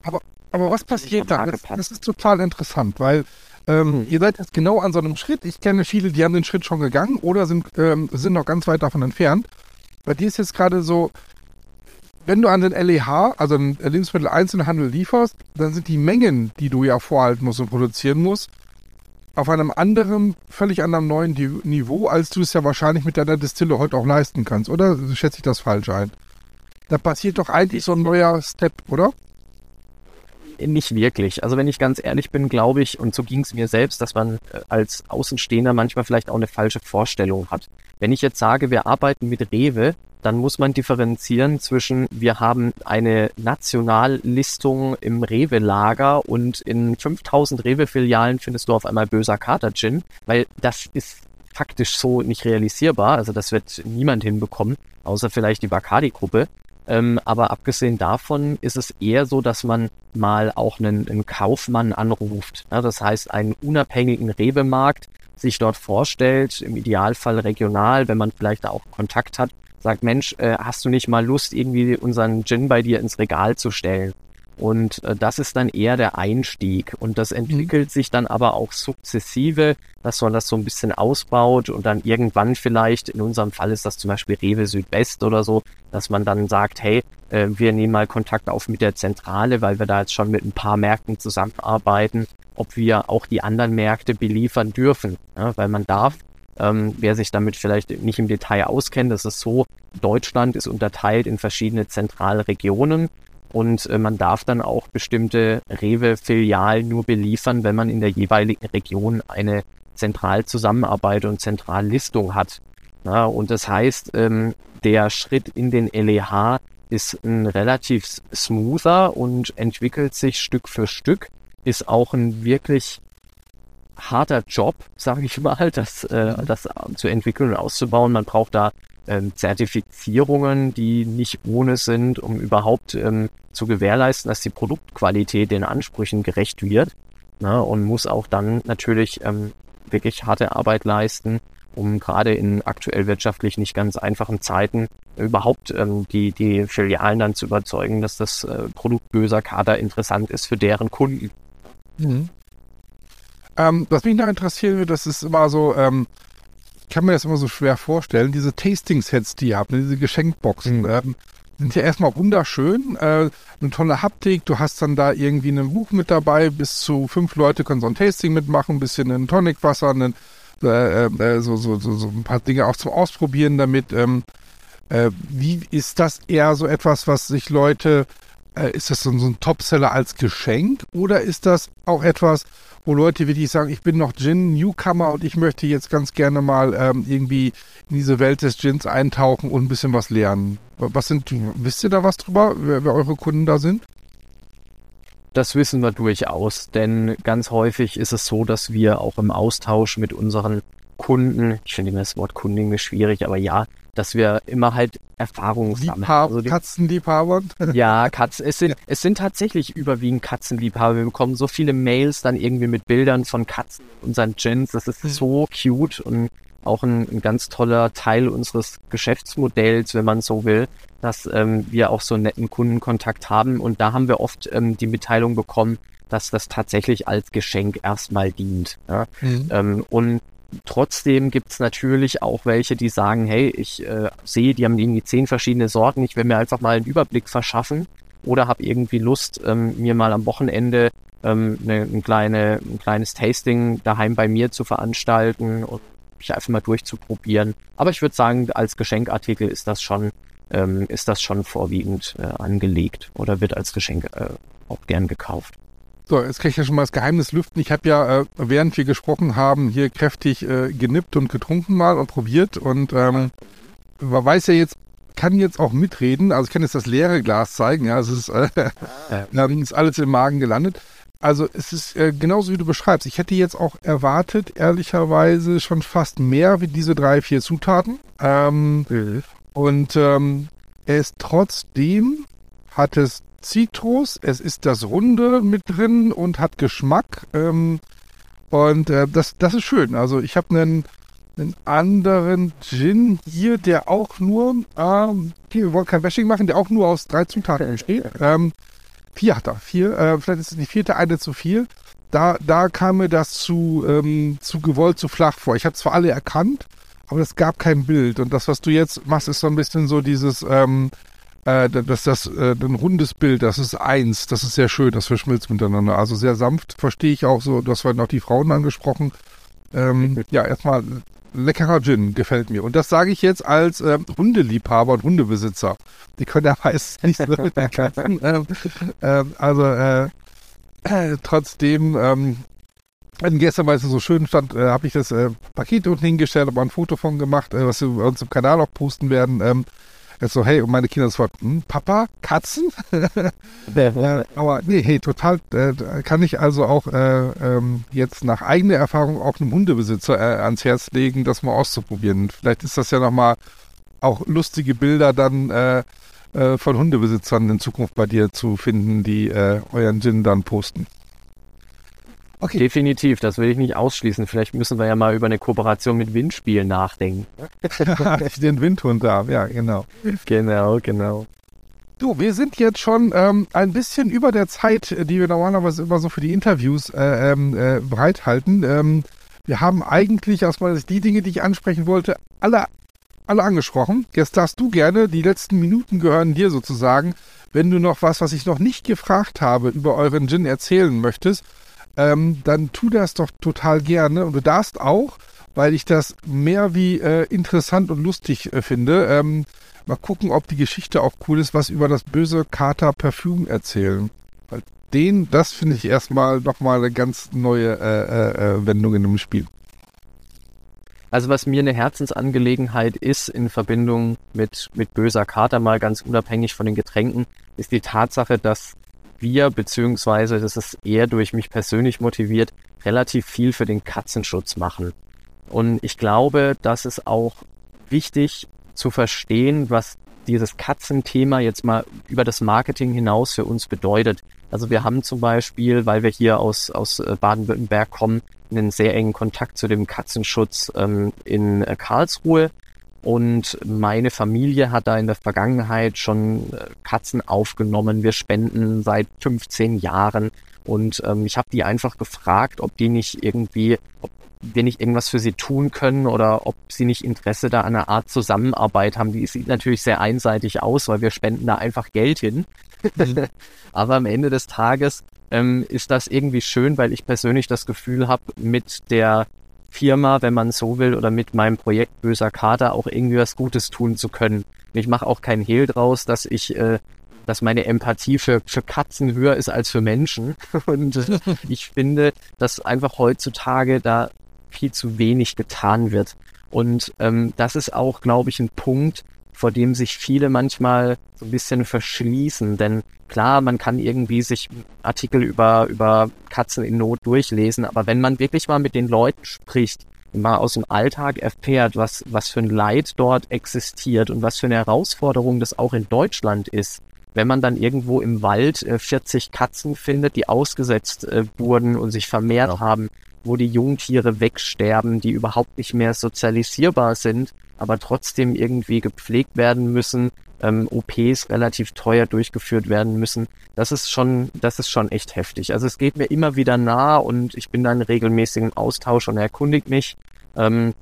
Aber was passiert da? Das, das ist total interessant, weil ähm, Hm. ihr seid jetzt genau an so einem Schritt. Ich kenne viele, die haben den Schritt schon gegangen oder sind, ähm, sind noch ganz weit davon entfernt. Bei dir ist jetzt gerade so, wenn du an den LEH, also den Lebensmitteleinzelhandel lieferst, dann sind die Mengen, die du ja vorhalten musst und produzieren musst, auf einem anderen, völlig anderen neuen Niveau, als du es ja wahrscheinlich mit deiner Distille heute auch leisten kannst, oder schätze ich das falsch ein? Da passiert doch eigentlich so ein neuer Step, oder? Nicht wirklich. Also wenn ich ganz ehrlich bin, glaube ich, und so ging es mir selbst, dass man äh, als Außenstehender manchmal vielleicht auch eine falsche Vorstellung hat. Wenn ich jetzt sage, wir arbeiten mit Rewe, dann muss man differenzieren zwischen, wir haben eine Nationallistung im Rewe-Lager und in 5000 Rewe-Filialen findest du auf einmal böser Kater-Gin, weil das ist faktisch so nicht realisierbar. Also das wird niemand hinbekommen, außer vielleicht die Bacardi-Gruppe. Ähm, aber abgesehen davon ist es eher so, dass man mal auch einen, einen Kaufmann anruft. Ja, das heißt, einen unabhängigen Rewe-Markt sich dort vorstellt, im Idealfall regional, wenn man vielleicht da auch Kontakt hat sagt, Mensch, äh, hast du nicht mal Lust, irgendwie unseren Gin bei dir ins Regal zu stellen? Und äh, das ist dann eher der Einstieg. Und das entwickelt sich dann aber auch sukzessive, dass man das so ein bisschen ausbaut und dann irgendwann vielleicht, in unserem Fall ist das zum Beispiel Rewe Südwest oder so, dass man dann sagt, hey, äh, wir nehmen mal Kontakt auf mit der Zentrale, weil wir da jetzt schon mit ein paar Märkten zusammenarbeiten, ob wir auch die anderen Märkte beliefern dürfen. Ja, weil man darf ähm, wer sich damit vielleicht nicht im Detail auskennt, das ist so, Deutschland ist unterteilt in verschiedene Zentralregionen und äh, man darf dann auch bestimmte Rewe-Filialen nur beliefern, wenn man in der jeweiligen Region eine Zentralzusammenarbeit und Zentrallistung hat. Ja, und das heißt, ähm, der Schritt in den LEH ist ein relativ smoother und entwickelt sich Stück für Stück, ist auch ein wirklich harter Job, sage ich mal, <laughs> das, äh, das zu entwickeln und auszubauen. Man braucht da ähm, Zertifizierungen, die nicht ohne sind, um überhaupt ähm, zu gewährleisten, dass die Produktqualität den Ansprüchen gerecht wird. Ne, und muss auch dann natürlich ähm, wirklich harte Arbeit leisten, um gerade in aktuell wirtschaftlich nicht ganz einfachen Zeiten überhaupt ähm, die, die Filialen dann zu überzeugen, dass das äh, Produkt böser Kader interessant ist für deren Kunden. Mhm. Ähm, was mich noch interessieren würde, das ist immer so, ähm, kann mir das immer so schwer vorstellen, diese Tasting-Sets, die ihr habt, ne, diese Geschenkboxen, mhm. ähm, sind ja erstmal wunderschön, äh, eine tolle Haptik, du hast dann da irgendwie ein Buch mit dabei, bis zu fünf Leute können so ein Tasting mitmachen, ein bisschen ein Tonicwasser, einen, äh, äh, so, so, so, so ein paar Dinge auch zum Ausprobieren damit. Ähm, äh, wie ist das eher so etwas, was sich Leute, äh, ist das so, so ein Topseller als Geschenk oder ist das auch etwas, wo Leute wirklich sagen, ich bin noch Gin-Newcomer und ich möchte jetzt ganz gerne mal ähm, irgendwie in diese Welt des Gins eintauchen und ein bisschen was lernen. Was sind, wisst ihr da was drüber, wer, wer eure Kunden da sind? Das wissen wir durchaus, denn ganz häufig ist es so, dass wir auch im Austausch mit unseren Kunden, ich finde das Wort Kunden schwierig, aber ja, dass wir immer halt Erfahrungen sammeln. Also Katzenliebhabern? <laughs> Ja, Katzen. Es sind, ja. es sind tatsächlich überwiegend Katzenliebhaber. Wir bekommen so viele Mails dann irgendwie mit Bildern von Katzen in unseren Gins. Das ist so cute und auch ein, ein, ganz toller Teil unseres Geschäftsmodells, wenn man so will, dass ähm, wir auch so einen netten Kundenkontakt haben. Und da haben wir oft ähm, die Mitteilung bekommen, dass das tatsächlich als Geschenk erstmal dient. Ja? Mhm. Ähm, und Trotzdem gibt's natürlich auch welche, die sagen, hey, ich äh, sehe, die haben irgendwie zehn verschiedene Sorten, ich will mir einfach mal einen Überblick verschaffen oder habe irgendwie Lust, ähm, mir mal am Wochenende ähm, ne, ein, kleine, ein kleines Tasting daheim bei mir zu veranstalten und mich einfach mal durchzuprobieren. Aber ich würde sagen, als Geschenkartikel ist das schon, ähm, ist das schon vorwiegend äh, angelegt oder wird als Geschenk äh, auch gern gekauft. So, jetzt kann ich ja schon mal das Geheimnis lüften. Ich habe ja, äh, während wir gesprochen haben, hier kräftig äh, genippt und getrunken mal und probiert und ähm, man weiß ja jetzt, kann jetzt auch mitreden. Also ich kann jetzt das leere Glas zeigen. Ja, es ist, äh, ja. <laughs> ist alles im Magen gelandet. Also es ist äh, genauso wie du beschreibst. Ich hätte jetzt auch erwartet, ehrlicherweise schon fast mehr wie diese drei, vier Zutaten. Ähm, mhm. Und ähm, ist trotzdem, hat es Zitrus, es ist das Runde mit drin und hat Geschmack. Ähm, und äh, das, das ist schön. Also ich habe einen, einen anderen Gin hier, der auch nur, ähm, wir wollen kein Bashing machen, der auch nur aus drei Zutaten entsteht. Ähm, vier hat er, vier. Äh, vielleicht ist es die vierte eine zu viel. Da, da kam mir das zu, ähm, zu gewollt, zu flach vor. Ich habe zwar alle erkannt, aber es gab kein Bild. Und das, was du jetzt machst, ist so ein bisschen so dieses, ähm, äh, dass das äh, ein rundes Bild, das ist eins, das ist sehr schön, das verschmilzt miteinander. Also sehr sanft, verstehe ich auch so, du hast vorhin auch die Frauen angesprochen. Ähm, ja, erstmal leckerer Gin, gefällt mir. Und das sage ich jetzt als äh, Hundeliebhaber und Hundebesitzer. Die können ja meistens nicht so mit <laughs> ähm, ähm, Also äh, äh, trotzdem, ähm, gestern, weil es so schön stand, äh, habe ich das äh, Paket unten hingestellt, habe ein Foto von gemacht, äh, was wir bei uns im Kanal auch posten werden. Jetzt so, hey, und meine Kinder sofort, hm, Papa, Katzen? <laughs> aber nee, hey, total, äh, kann ich also auch äh, ähm, jetzt nach eigener Erfahrung auch einem Hundebesitzer äh, ans Herz legen, das mal auszuprobieren. Vielleicht ist das ja nochmal auch lustige Bilder dann äh, äh, von Hundebesitzern in Zukunft bei dir zu finden, die äh, euren Gin dann posten. Okay. Definitiv, das will ich nicht ausschließen. Vielleicht müssen wir ja mal über eine Kooperation mit Windspiel nachdenken. <laughs> Den Windhund da, ja, genau. Genau, genau. Du, wir sind jetzt schon ähm, ein bisschen über der Zeit, die wir normalerweise immer so für die Interviews äh, ähm, äh, bereithalten. Ähm, wir haben eigentlich Sicht die Dinge, die ich ansprechen wollte, alle, alle angesprochen. Jetzt darfst du gerne, die letzten Minuten gehören dir sozusagen, wenn du noch was, was ich noch nicht gefragt habe, über euren Gin erzählen möchtest ähm, dann tu das doch total gerne. Und du darfst auch, weil ich das mehr wie äh, interessant und lustig äh, finde, ähm, mal gucken, ob die Geschichte auch cool ist, was über das böse Kater Parfüm erzählen. Weil den, das finde ich erstmal nochmal eine ganz neue äh, äh, äh, Wendung in dem Spiel. Also was mir eine Herzensangelegenheit ist in Verbindung mit, mit böser Kater, mal ganz unabhängig von den Getränken, ist die Tatsache, dass wir, beziehungsweise das ist eher durch mich persönlich motiviert, relativ viel für den Katzenschutz machen. Und ich glaube, das ist auch wichtig zu verstehen, was dieses Katzenthema jetzt mal über das Marketing hinaus für uns bedeutet. Also wir haben zum Beispiel, weil wir hier aus, aus äh, Baden-Württemberg kommen, einen sehr engen Kontakt zu dem Katzenschutz ähm, in äh, Karlsruhe und meine Familie hat da in der Vergangenheit schon äh, Katzen aufgenommen. Wir spenden seit 15 Jahren. Und ähm, ich habe die einfach gefragt, ob die nicht irgendwie, ob wir nicht irgendwas für sie tun können oder ob sie nicht Interesse da an einer Art Zusammenarbeit haben. Die sieht natürlich sehr einseitig aus, weil wir spenden da einfach Geld hin. Mhm. <laughs> Aber am Ende des Tages ähm, ist das irgendwie schön, weil ich persönlich das Gefühl habe, mit der Firma, wenn man so will, oder mit meinem Projekt Böser Kater auch irgendwie was Gutes tun zu können. Ich mache auch keinen Hehl draus, dass ich, äh, dass meine Empathie für, für Katzen höher ist als für Menschen. <laughs> Und äh, <laughs> ich finde, dass einfach heutzutage da viel zu wenig getan wird. Und ähm, das ist auch, glaube ich, ein Punkt, vor dem sich viele manchmal so ein bisschen verschließen. Denn klar, man kann irgendwie sich Artikel über, über Katzen in Not durchlesen, aber wenn man wirklich mal mit den Leuten spricht, mal aus dem Alltag erfährt, was, was für ein Leid dort existiert und was für eine Herausforderung das auch in Deutschland ist, wenn man dann irgendwo im Wald äh, 40 Katzen findet, die ausgesetzt äh, wurden und sich vermehrt ja. haben, wo die Jungtiere wegsterben, die überhaupt nicht mehr sozialisierbar sind, aber trotzdem irgendwie gepflegt werden müssen, ähm, OPs relativ teuer durchgeführt werden müssen. Das ist schon, das ist schon echt heftig. Also es geht mir immer wieder nah und ich bin da in regelmäßigem Austausch und erkundigt mich. Ähm,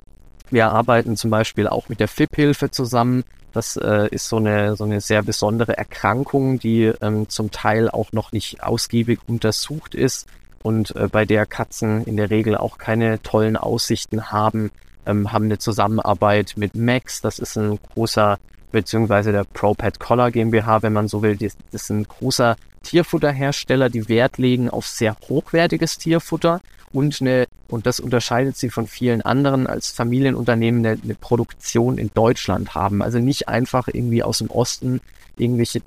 wir arbeiten zum Beispiel auch mit der FIP-Hilfe zusammen. Das äh, ist so eine, so eine sehr besondere Erkrankung, die ähm, zum Teil auch noch nicht ausgiebig untersucht ist und äh, bei der Katzen in der Regel auch keine tollen Aussichten haben, ähm, haben eine Zusammenarbeit mit Max. Das ist ein großer, beziehungsweise der ProPet Collar GmbH, wenn man so will. Das, ist ein großer Tierfutterhersteller, die Wert legen auf sehr hochwertiges Tierfutter und eine, und das unterscheidet sie von vielen anderen als Familienunternehmen, eine, eine Produktion in Deutschland haben. Also nicht einfach irgendwie aus dem Osten irgendwelche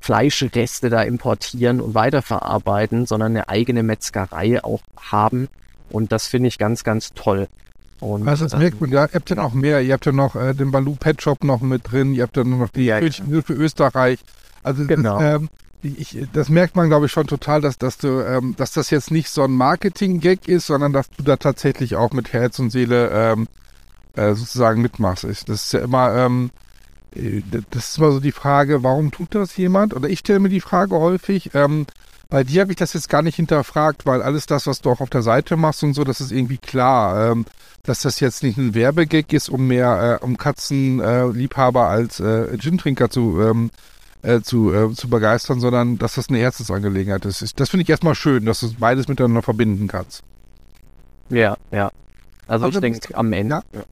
Fleischreste da importieren und weiterverarbeiten, sondern eine eigene Metzgerei auch haben. Und das finde ich ganz, ganz toll. Und also das merkt man, ja, ihr habt ja noch mehr. Ihr habt ja noch äh, den Baloo Pet Shop noch mit drin. Ihr habt ja noch die ja, Hilfe Österreich. Also genau. Das, ähm, ich, das merkt man, glaube ich, schon total, dass, dass, du, ähm, dass das jetzt nicht so ein Marketing-Gag ist, sondern dass du da tatsächlich auch mit Herz und Seele ähm, äh, sozusagen mitmachst. Das ist ja immer, ähm, äh, das ist immer so die Frage, warum tut das jemand? Oder ich stelle mir die Frage häufig, ähm, bei dir habe ich das jetzt gar nicht hinterfragt, weil alles das, was du auch auf der Seite machst und so, das ist irgendwie klar, ähm, dass das jetzt nicht ein Werbegag ist, um mehr, äh, um Katzenliebhaber äh, als äh, Gin-Trinker zu, ähm, äh, zu, äh, zu begeistern, sondern dass das eine Herzensangelegenheit ist. Das finde ich erstmal schön, dass du beides miteinander verbinden kannst. Ja, ja. Also, also ich denke am Ende. Ja.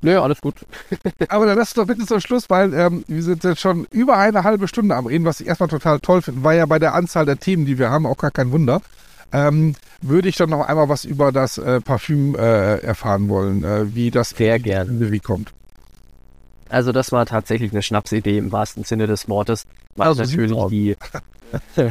Nö, alles gut. <laughs> Aber dann lass doch bitte zum Schluss, weil ähm, wir sind jetzt schon über eine halbe Stunde am Reden, was ich erstmal total toll finde. War ja bei der Anzahl der Themen, die wir haben, auch gar kein Wunder. ähm, würde ich dann noch einmal was über das äh, Parfüm äh, erfahren wollen, äh, wie das Sehr gerne. wie kommt. Also das war tatsächlich eine Schnapsidee im wahrsten Sinne des Wortes, weil Also natürlich die <laughs>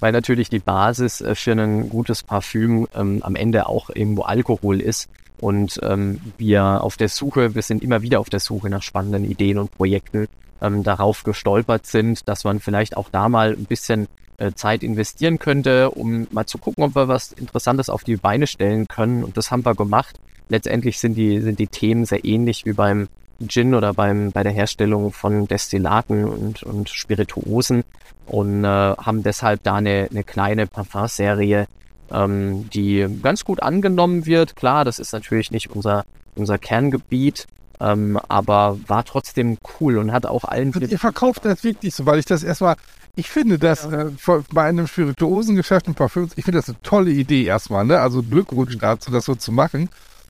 weil natürlich die Basis äh, für ein gutes Parfüm ähm, am Ende auch irgendwo Alkohol ist und ähm, wir auf der Suche, wir sind immer wieder auf der Suche nach spannenden Ideen und Projekten, ähm, darauf gestolpert sind, dass man vielleicht auch da mal ein bisschen äh, Zeit investieren könnte, um mal zu gucken, ob wir was Interessantes auf die Beine stellen können. Und das haben wir gemacht. Letztendlich sind die, sind die Themen sehr ähnlich wie beim Gin oder beim, bei der Herstellung von Destillaten und, und Spirituosen und äh, haben deshalb da eine, eine kleine Parfumserie, ähm, die ganz gut angenommen wird. Klar, das ist natürlich nicht unser, unser Kerngebiet, ähm, aber war trotzdem cool und hat auch allen Und ihr verkauft das wirklich so, weil ich das erstmal, ich finde das äh, vor- bei einem Spirituosengeschäft und Parfüms, ich finde das eine tolle Idee erstmal, ne? Also Glückwunsch dazu, das so zu machen.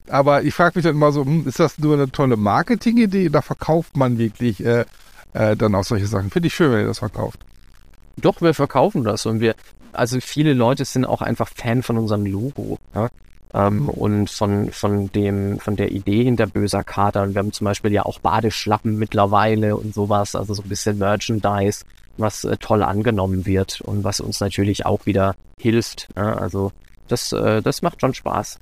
Aber ich frage mich dann immer so, hm, ist das nur eine tolle Marketingidee oder verkauft man wirklich äh, äh, dann auch solche Sachen? Finde ich schön, wenn ihr das verkauft. Doch, wir verkaufen das und wir, also viele Leute sind auch einfach Fan von unserem Logo, ja? ähm, und von, von dem, von der Idee hinter böser Kater. Und wir haben zum Beispiel ja auch Badeschlappen mittlerweile und sowas, also so ein bisschen Merchandise, was äh, toll angenommen wird und was uns natürlich auch wieder hilft. Ja? Also das, äh, das macht schon Spaß.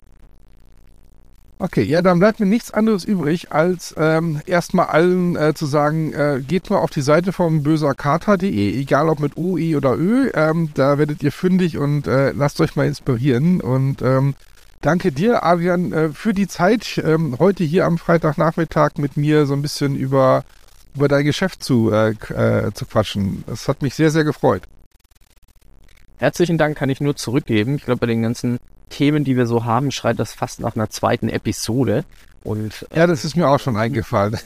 Okay, ja, dann bleibt mir nichts anderes übrig, als ähm, erstmal allen äh, zu sagen, äh, geht mal auf die Seite vom böserkater.de, egal ob mit O, E oder Ö, ähm, da werdet ihr fündig und äh, lasst euch mal inspirieren. Und ähm, danke dir, Adrian, äh, für die Zeit, ähm, heute hier am Freitagnachmittag mit mir so ein bisschen über, über dein Geschäft zu, äh, äh, zu quatschen. Das hat mich sehr, sehr gefreut. Herzlichen Dank kann ich nur zurückgeben. Ich glaube, bei den ganzen Themen, die wir so haben, schreit das fast nach einer zweiten Episode. Und Ja, das ist mir auch schon <laughs> eingefallen.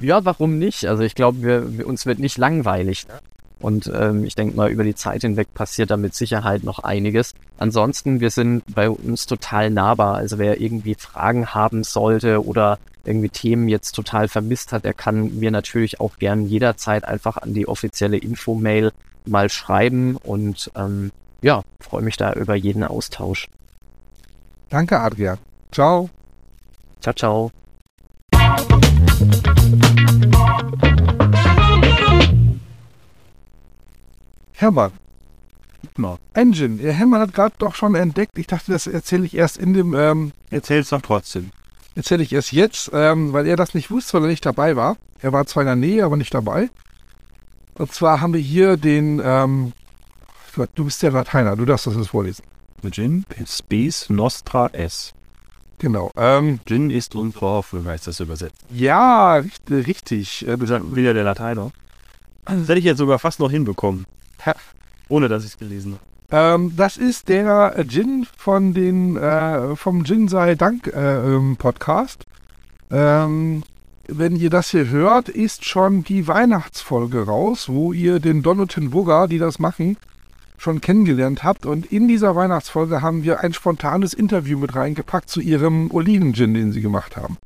ja, warum nicht? Also ich glaube, wir, wir, uns wird nicht langweilig. Ne? Und ähm, ich denke mal, über die Zeit hinweg passiert da mit Sicherheit noch einiges. Ansonsten, wir sind bei uns total nahbar. Also wer irgendwie Fragen haben sollte oder irgendwie Themen jetzt total vermisst hat, der kann mir natürlich auch gern jederzeit einfach an die offizielle Info-Mail mal schreiben und ähm, ja, freue mich da über jeden Austausch. Danke, Adrian. Ciao. Ciao, ciao. Hermann. Mal. Engine. Ja, Hermann hat gerade doch schon entdeckt. Ich dachte, das erzähle ich erst in dem, ähm, Erzähl's doch trotzdem. erzähle ich erst jetzt, ähm, weil er das nicht wusste, weil er nicht dabei war. Er war zwar in der Nähe, aber nicht dabei. Und zwar haben wir hier den, ähm, du bist der Lateiner, du darfst das jetzt vorlesen. Gin Spes Nostra S. Genau. Ähm, Gin ist unsere Hoffnung, heißt das übersetzt. ja, richtig. richtig. Äh, wieder der Lateiner. Das hätte ich jetzt sogar fast noch hinbekommen. Ha. Ohne dass ich es gelesen habe. Ähm, das ist der äh, Gin von den äh, vom Gin sei Dank äh, ähm, Podcast. Ähm, wenn ihr das hier hört, ist schon die Weihnachtsfolge raus, wo ihr den Donotin Wugger, die das machen, schon kennengelernt habt. Und in dieser Weihnachtsfolge haben wir ein spontanes Interview mit reingepackt zu ihrem Olivengin, den sie gemacht haben.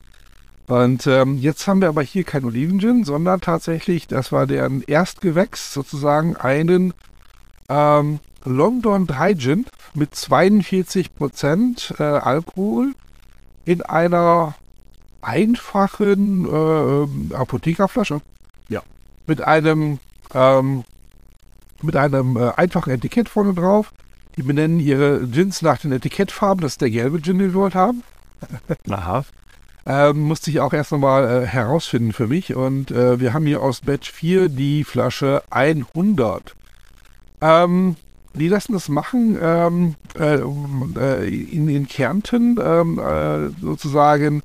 Und ähm, jetzt haben wir aber hier kein Olivengin, sondern tatsächlich, das war deren Erstgewächs, sozusagen einen ähm, London Dry Gin mit 42% äh, Alkohol in einer einfachen äh, ähm, Apothekerflasche. Ja. Mit einem ähm, mit einem äh, einfachen Etikett vorne drauf. Die benennen ihre Gins nach den Etikettfarben. Das ist der gelbe Gin, den wir heute haben. <laughs> Aha. Ähm, musste ich auch erst nochmal äh, herausfinden für mich. Und äh, wir haben hier aus Batch 4 die Flasche 100. Ähm, die lassen das machen ähm, äh, äh, in, in Kärnten ähm, äh, sozusagen.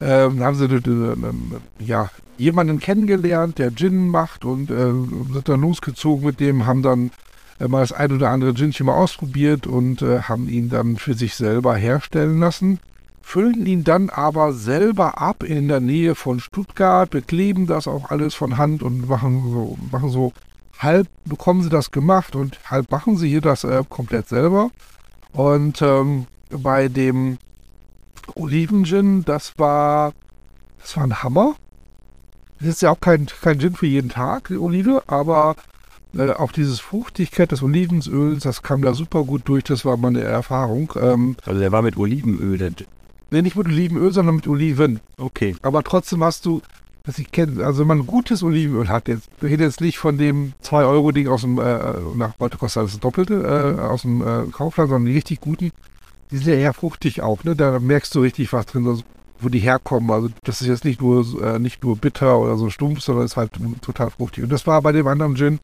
Ähm, haben sie äh, äh, ja, jemanden kennengelernt, der Gin macht und äh, sind dann losgezogen mit dem, haben dann äh, mal das ein oder andere Ginchen mal ausprobiert und äh, haben ihn dann für sich selber herstellen lassen füllen ihn dann aber selber ab in der Nähe von Stuttgart, bekleben das auch alles von Hand und machen so, machen so halb bekommen sie das gemacht und halb machen sie hier das äh, komplett selber. Und ähm, bei dem Olivengin, das war, das war ein Hammer. Das ist ja auch kein, kein Gin für jeden Tag, die Olive, aber äh, auch dieses Fruchtigkeit des Olivenöls, das kam da super gut durch, das war meine Erfahrung. Ähm, Also der war mit Olivenöl. Der, nee, nicht mit Olivenöl, sondern mit Oliven. okay. Aber trotzdem hast du, was ich kenne, also wenn man gutes Olivenöl hat, jetzt, wir reden jetzt nicht von dem 2-Euro-Ding aus dem, äh, nach heute kostet alles das Doppelte, äh, aus dem äh, Kaufland, sondern die richtig guten, die sind ja eher fruchtig auch, ne? Da merkst du richtig was drin, also, wo die herkommen. Also das ist jetzt nicht nur, äh, nicht nur bitter oder so stumpf, sondern ist halt total fruchtig. Und das war bei dem anderen Gin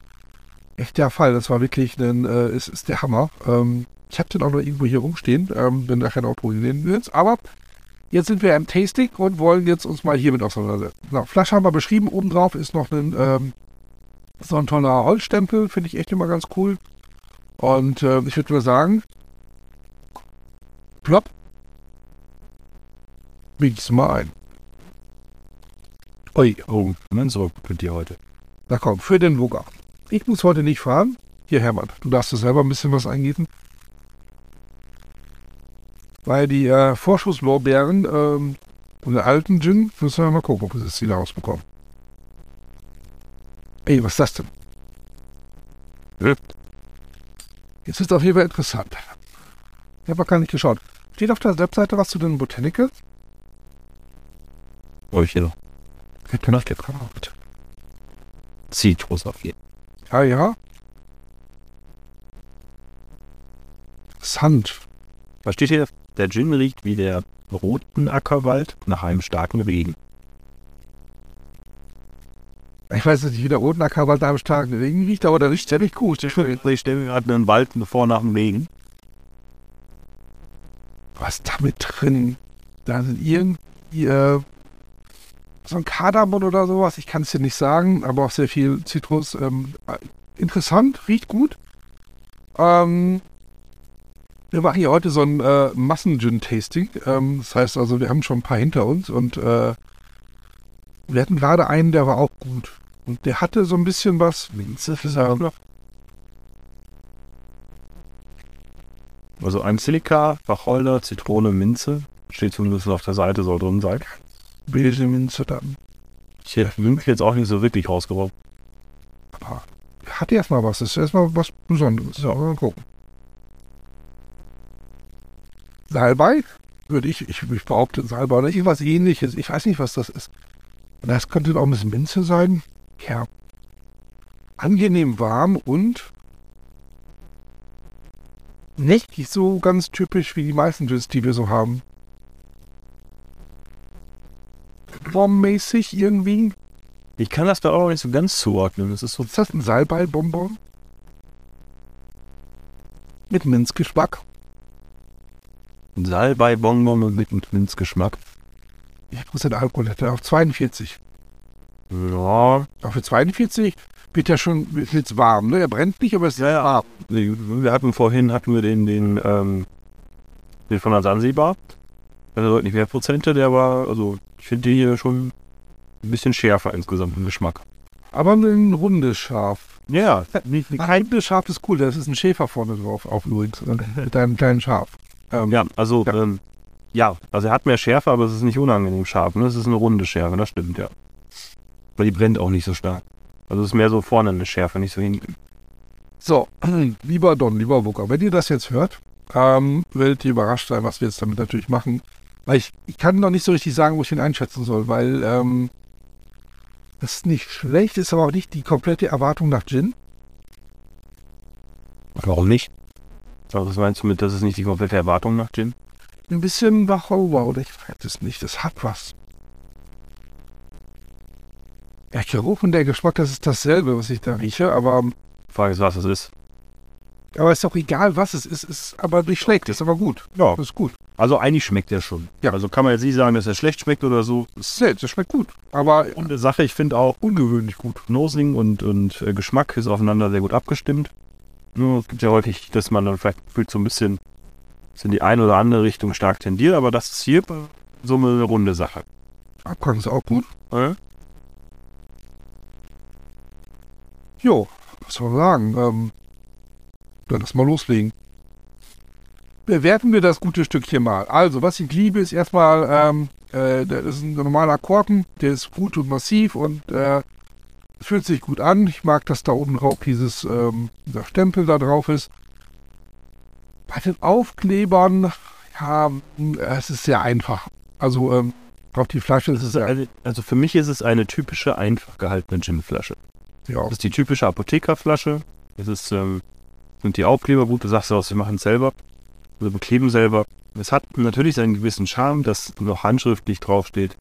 echt der Fall. Das war wirklich ein, äh, ist, ist der Hammer. Ähm, ich habe den auch noch irgendwo hier rumstehen, ähm, bin nachher noch probieren willst, aber Jetzt sind wir im Tasting und wollen jetzt uns mal hiermit auseinandersetzen. So, Flasche haben wir beschrieben. Obendrauf ist noch ein, ähm, so ein toller Holzstempel. Finde ich echt immer ganz cool. Und äh, ich würde mal sagen, plopp, biegst du mal ein. Ui, Oh, mein so könnt ihr heute. na komm, für den Wugger. Ich muss heute nicht fahren. Hier, Hermann, du darfst dir selber ein bisschen was eingießen. Weil die äh, Vorschusslorbeeren ähm, und den alten Gin, müssen wir mal gucken, ob wir das wieder rausbekommen. Ey, was ist das denn? Jetzt ist auf jeden Fall interessant. Ich habe gar nicht geschaut. Steht auf der Webseite was zu den Botanicals? Ich hier Hätte nicht gebraucht. Zitrus auf jeden Ja, ja. Sand. Was steht hier? Der Gin riecht wie der roten Ackerwald nach einem starken Regen. Ich weiß nicht, wie der Rotenacker bald am starken Regen riecht, aber der riecht ziemlich gut. Ich stelle mir gerade einen Wald vor nach dem Regen. Was ist damit drin? Da sind irgendwie äh, so ein Kardamom oder sowas. Ich kann es dir nicht sagen, aber auch sehr viel Zitrus. Ähm, äh, interessant, riecht gut. Ähm, wir machen hier heute so ein äh, Massen-Gin-Tasting. Ähm, das heißt also, wir haben schon ein paar hinter uns und äh, wir hatten gerade einen, der war auch gut. Und der hatte so ein bisschen was. Minze, ähm, Also ein Silika, Wacholder, Zitrone, Minze. Steht zumindest auf der Seite, soll drin sein. Beige Minze dann. Ich hätte mich jetzt auch nicht so wirklich rausgeworfen. Aber hat erstmal was. Das ist erstmal was Besonderes. So, mal gucken. Salbei? Würde ich, ich, ich behaupte Salbei oder irgendwas ähnliches. Ich weiß nicht, was das ist. Das könnte auch ein bisschen Minze sein. Ja. Angenehm warm und nicht so ganz typisch wie die meisten Gins, die wir so haben. Bombenmäßig irgendwie. Ich kann das da auch nicht so ganz zuordnen. Das ist so. Ist das ein Salbei-Bonbon? Mit Minzgeschmack. ein Salbei-Bonbon und mit einem Minzgeschmack. Wie Prozent Alkohol hat er? Auf 42. Ja, Auch für 42 wird er schon wird's warm. Ne? Er brennt nicht, aber es ist Ja, ja. warm. wir hatten vorhin hatten wir den, den, ähm, den von der Sansibar. Also deutlich mehr Prozente, der war, also ich finde die hier schon ein bisschen schärfer insgesamt im Geschmack. Aber ein rundes Schaf. Ja, nicht, Ein rundes Schaf ist cool. Da ist ein Schäfer vorne drauf, auch übrigens. äh, Mit einem kleinen Schaf. Ähm, ja, also Ja. Ähm, ja, also er hat mehr Schärfe, aber es ist nicht unangenehm scharf. Ne? Es ist eine runde Schärfe, das stimmt, ja. Weil die brennt auch nicht so stark. Also es ist mehr so vorne eine Schärfe, nicht so hinten. So, <clears throat> lieber Don, lieber Wucker, wenn ihr das jetzt hört, ähm, werdet ihr überrascht sein, was wir jetzt damit natürlich machen. Weil ich, ich kann noch nicht so richtig sagen, wo ich ihn einschätzen soll, weil ähm, das ist nicht schlecht, ist aber auch nicht die komplette Erwartung nach Gin. Warum nicht? Was meinst du mit, das ist nicht die komplette Erwartung nach Gin? Ein bisschen Wacholder oder ich weiß es nicht, das hat was. Der Geruch und der Geschmack, das ist dasselbe, was ich da rieche, aber, Frage ist, was es ist. aber ist auch egal, was es ist, ist aber nicht schlecht, ist aber gut. Ja, Das ist gut. Also eigentlich schmeckt der schon. Ja. Also kann man jetzt nicht sagen, dass er schlecht schmeckt oder so. Ist, das schmeckt gut, aber runde Sache. Ich finde auch ungewöhnlich gut. Nosing und, und äh, Geschmack ist aufeinander sehr gut abgestimmt. Nur es gibt ja häufig, dass man dann vielleicht fühlt so ein bisschen in die eine oder andere Richtung stark tendiert, aber das ist hier so eine runde Sache. Abgang ist auch gut. Äh? Jo, was soll man sagen? Ähm, dann lass mal loslegen. Bewerten wir das gute Stückchen mal. Also, was ich liebe, ist erstmal, ähm, äh, das ist ein normaler Korken, der ist gut und massiv und äh, fühlt sich gut an. Ich mag, dass da oben drauf dieses, ähm, dieser Stempel da drauf ist. Bei den Aufklebern, ja, es ist sehr einfach. Also ähm, auf die Flasche ist es ja, Also, also für mich ist es eine typische, einfach gehaltene Ginflasche. ja. Das ist die typische Apothekerflasche. Es ist, ähm, sind die Aufkleber gut. Du sagst ja auch, wir machen es selber. Wir bekleben selber. Es hat natürlich seinen gewissen Charme, dass noch handschriftlich draufsteht.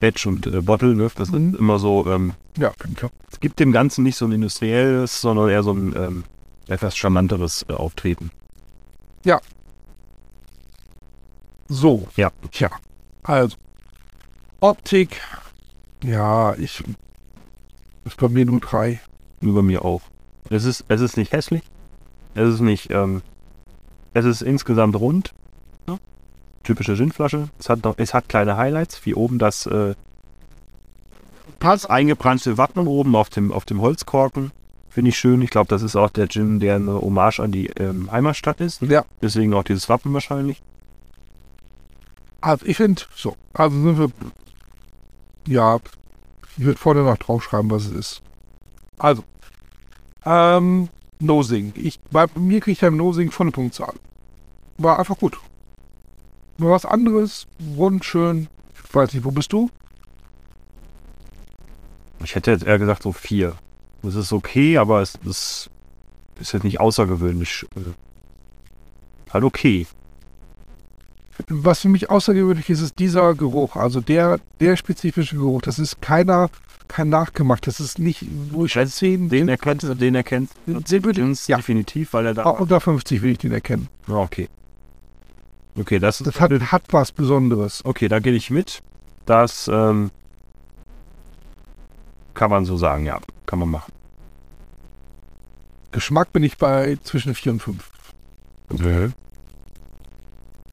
Badge und äh, Bottle, ne? Das ist immer so, ähm, ja, klar. es gibt dem Ganzen nicht so ein industrielles, sondern eher so ein ähm, etwas charmanteres äh, Auftreten. So. Ja. Tja. Also. Optik. Ja, ich. Ist bei mir nur drei. Über mir auch. Es ist, es ist nicht hässlich. Es ist nicht, ähm, es ist insgesamt rund. Ne? Typische Ginflasche. Es hat noch, es hat kleine Highlights, wie oben das, äh, das eingebrannte Wappen oben auf dem, auf dem Holzkorken. Finde ich schön. Ich glaube, das ist auch der Gin, der eine Hommage an die ähm, Heimatstadt ist. Ja. Deswegen auch dieses Wappen wahrscheinlich. Also ich finde, so. Also sind wir. Ja. Ich würde vorne noch draufschreiben, was es ist. Also. Ähm. Nosing. Ich, bei mir kriegt er im Nosing von Punktzahl. War einfach gut. War was anderes. Rundschön. Ich weiß nicht, wo bist du? Ich hätte jetzt eher gesagt so vier. Das ist okay, aber es ist, ist jetzt nicht außergewöhnlich. äh, Halt okay. Was für mich außergewöhnlich ist, ist dieser Geruch. Also der, der spezifische Geruch. Das ist keiner, kein nachgemacht. Das ist nicht, wo ich zehn, Den erkennt, den erkennt den würde Gins ja. definitiv, weil er da. auch unter 50 will ich den erkennen. Ja, okay. Okay, das. Das hat, hat was Besonderes. Okay, da gehe ich mit. Das ähm, kann man so sagen, ja. Kann man machen. Geschmack bin ich bei zwischen 4 und 5.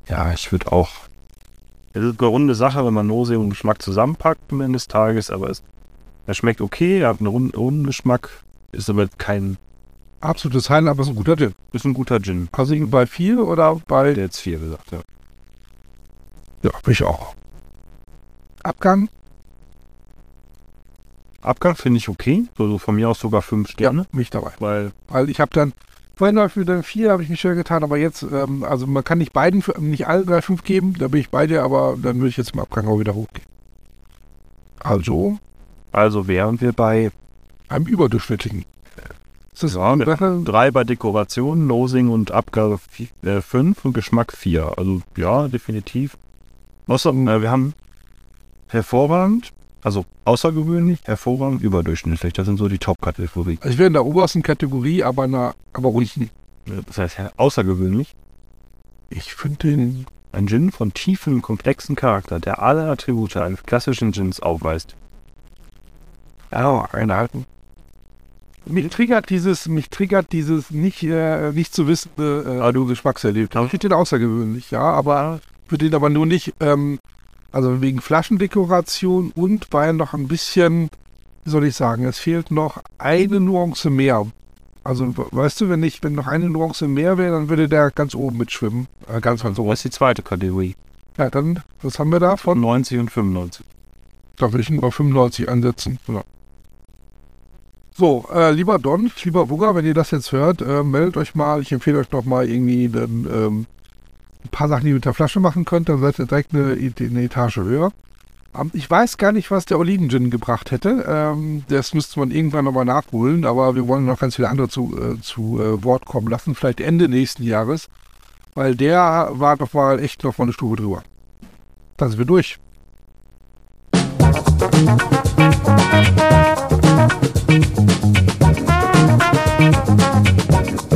Ja, ich würde auch. Es ist eine runde Sache, wenn man Nose und Geschmack zusammenpackt am Ende des Tages, aber es, er schmeckt okay, er hat einen runden, runden Geschmack, ist aber kein. Absolutes Highlight, aber es ist ein guter Gin. Ist ein guter Gin. Also bei 4 oder bei. Der jetzt vier gesagt, ja. Ja, bin ich auch. Abgang? Abgang finde ich okay. So, so von mir aus sogar fünf Sterne. mich dabei. Weil Weil ich habe dann. Vorhin war für den 4 habe ich mich schwer getan, aber jetzt, ähm, also man kann nicht beiden, für- nicht allen drei 5 geben, da bin ich bei dir, aber dann würde ich jetzt im Abgang auch wieder hochgehen. Also, Also wären wir bei einem überdurchschnittlichen. Ist das Ja, mit- Sache? drei bei Dekoration, Nosing und Abgabe 5 und Geschmack 4. Also ja, definitiv. Außer, äh, wir haben hervorragend, also außergewöhnlich, hervorragend, überdurchschnittlich. Das sind so die Top-Kategorien. Also ich wäre in der obersten Kategorie, aber in der, aber unten. Das heißt außergewöhnlich. Ich finde den. Ein Gin von tiefem, komplexen Charakter, der alle Attribute eines klassischen Gins aufweist. Ja, einhalten. Mich triggert dieses, mich triggert dieses nicht, äh, nicht zu wissende äh, also Geschmackserlebnis. Ich finde den außergewöhnlich, ja, aber für den aber nur nicht, ähm, also wegen Flaschendekoration und weil noch ein bisschen, wie soll ich sagen, es fehlt noch eine Nuance mehr. Also, we- weißt du, wenn ich, wenn noch eine Nuance mehr wäre, dann würde der ganz oben mitschwimmen. Äh, ganz So, oben. was ist die zweite Kategorie? Ja, dann, was haben wir da Von von? 90 und 95. Da würde ich ihn bei 95 ansetzen. Ja. So, äh, lieber Don, lieber Wugger, wenn ihr das jetzt hört, äh, meldet euch mal. Ich empfehle euch noch mal irgendwie einen, ähm, ein paar Sachen, die ihr mit der Flasche machen könnt. Dann seid ihr direkt eine, eine Etage höher. Ähm, ich weiß gar nicht, was der Oliven-Gin gebracht hätte. Ähm, das müsste man irgendwann nochmal nachholen. Aber wir wollen noch ganz viele andere zu, äh, zu äh, Wort kommen lassen. Vielleicht Ende nächsten Jahres. Weil der war doch mal echt noch mal eine Stufe drüber. Dann sind wir durch. Thank you.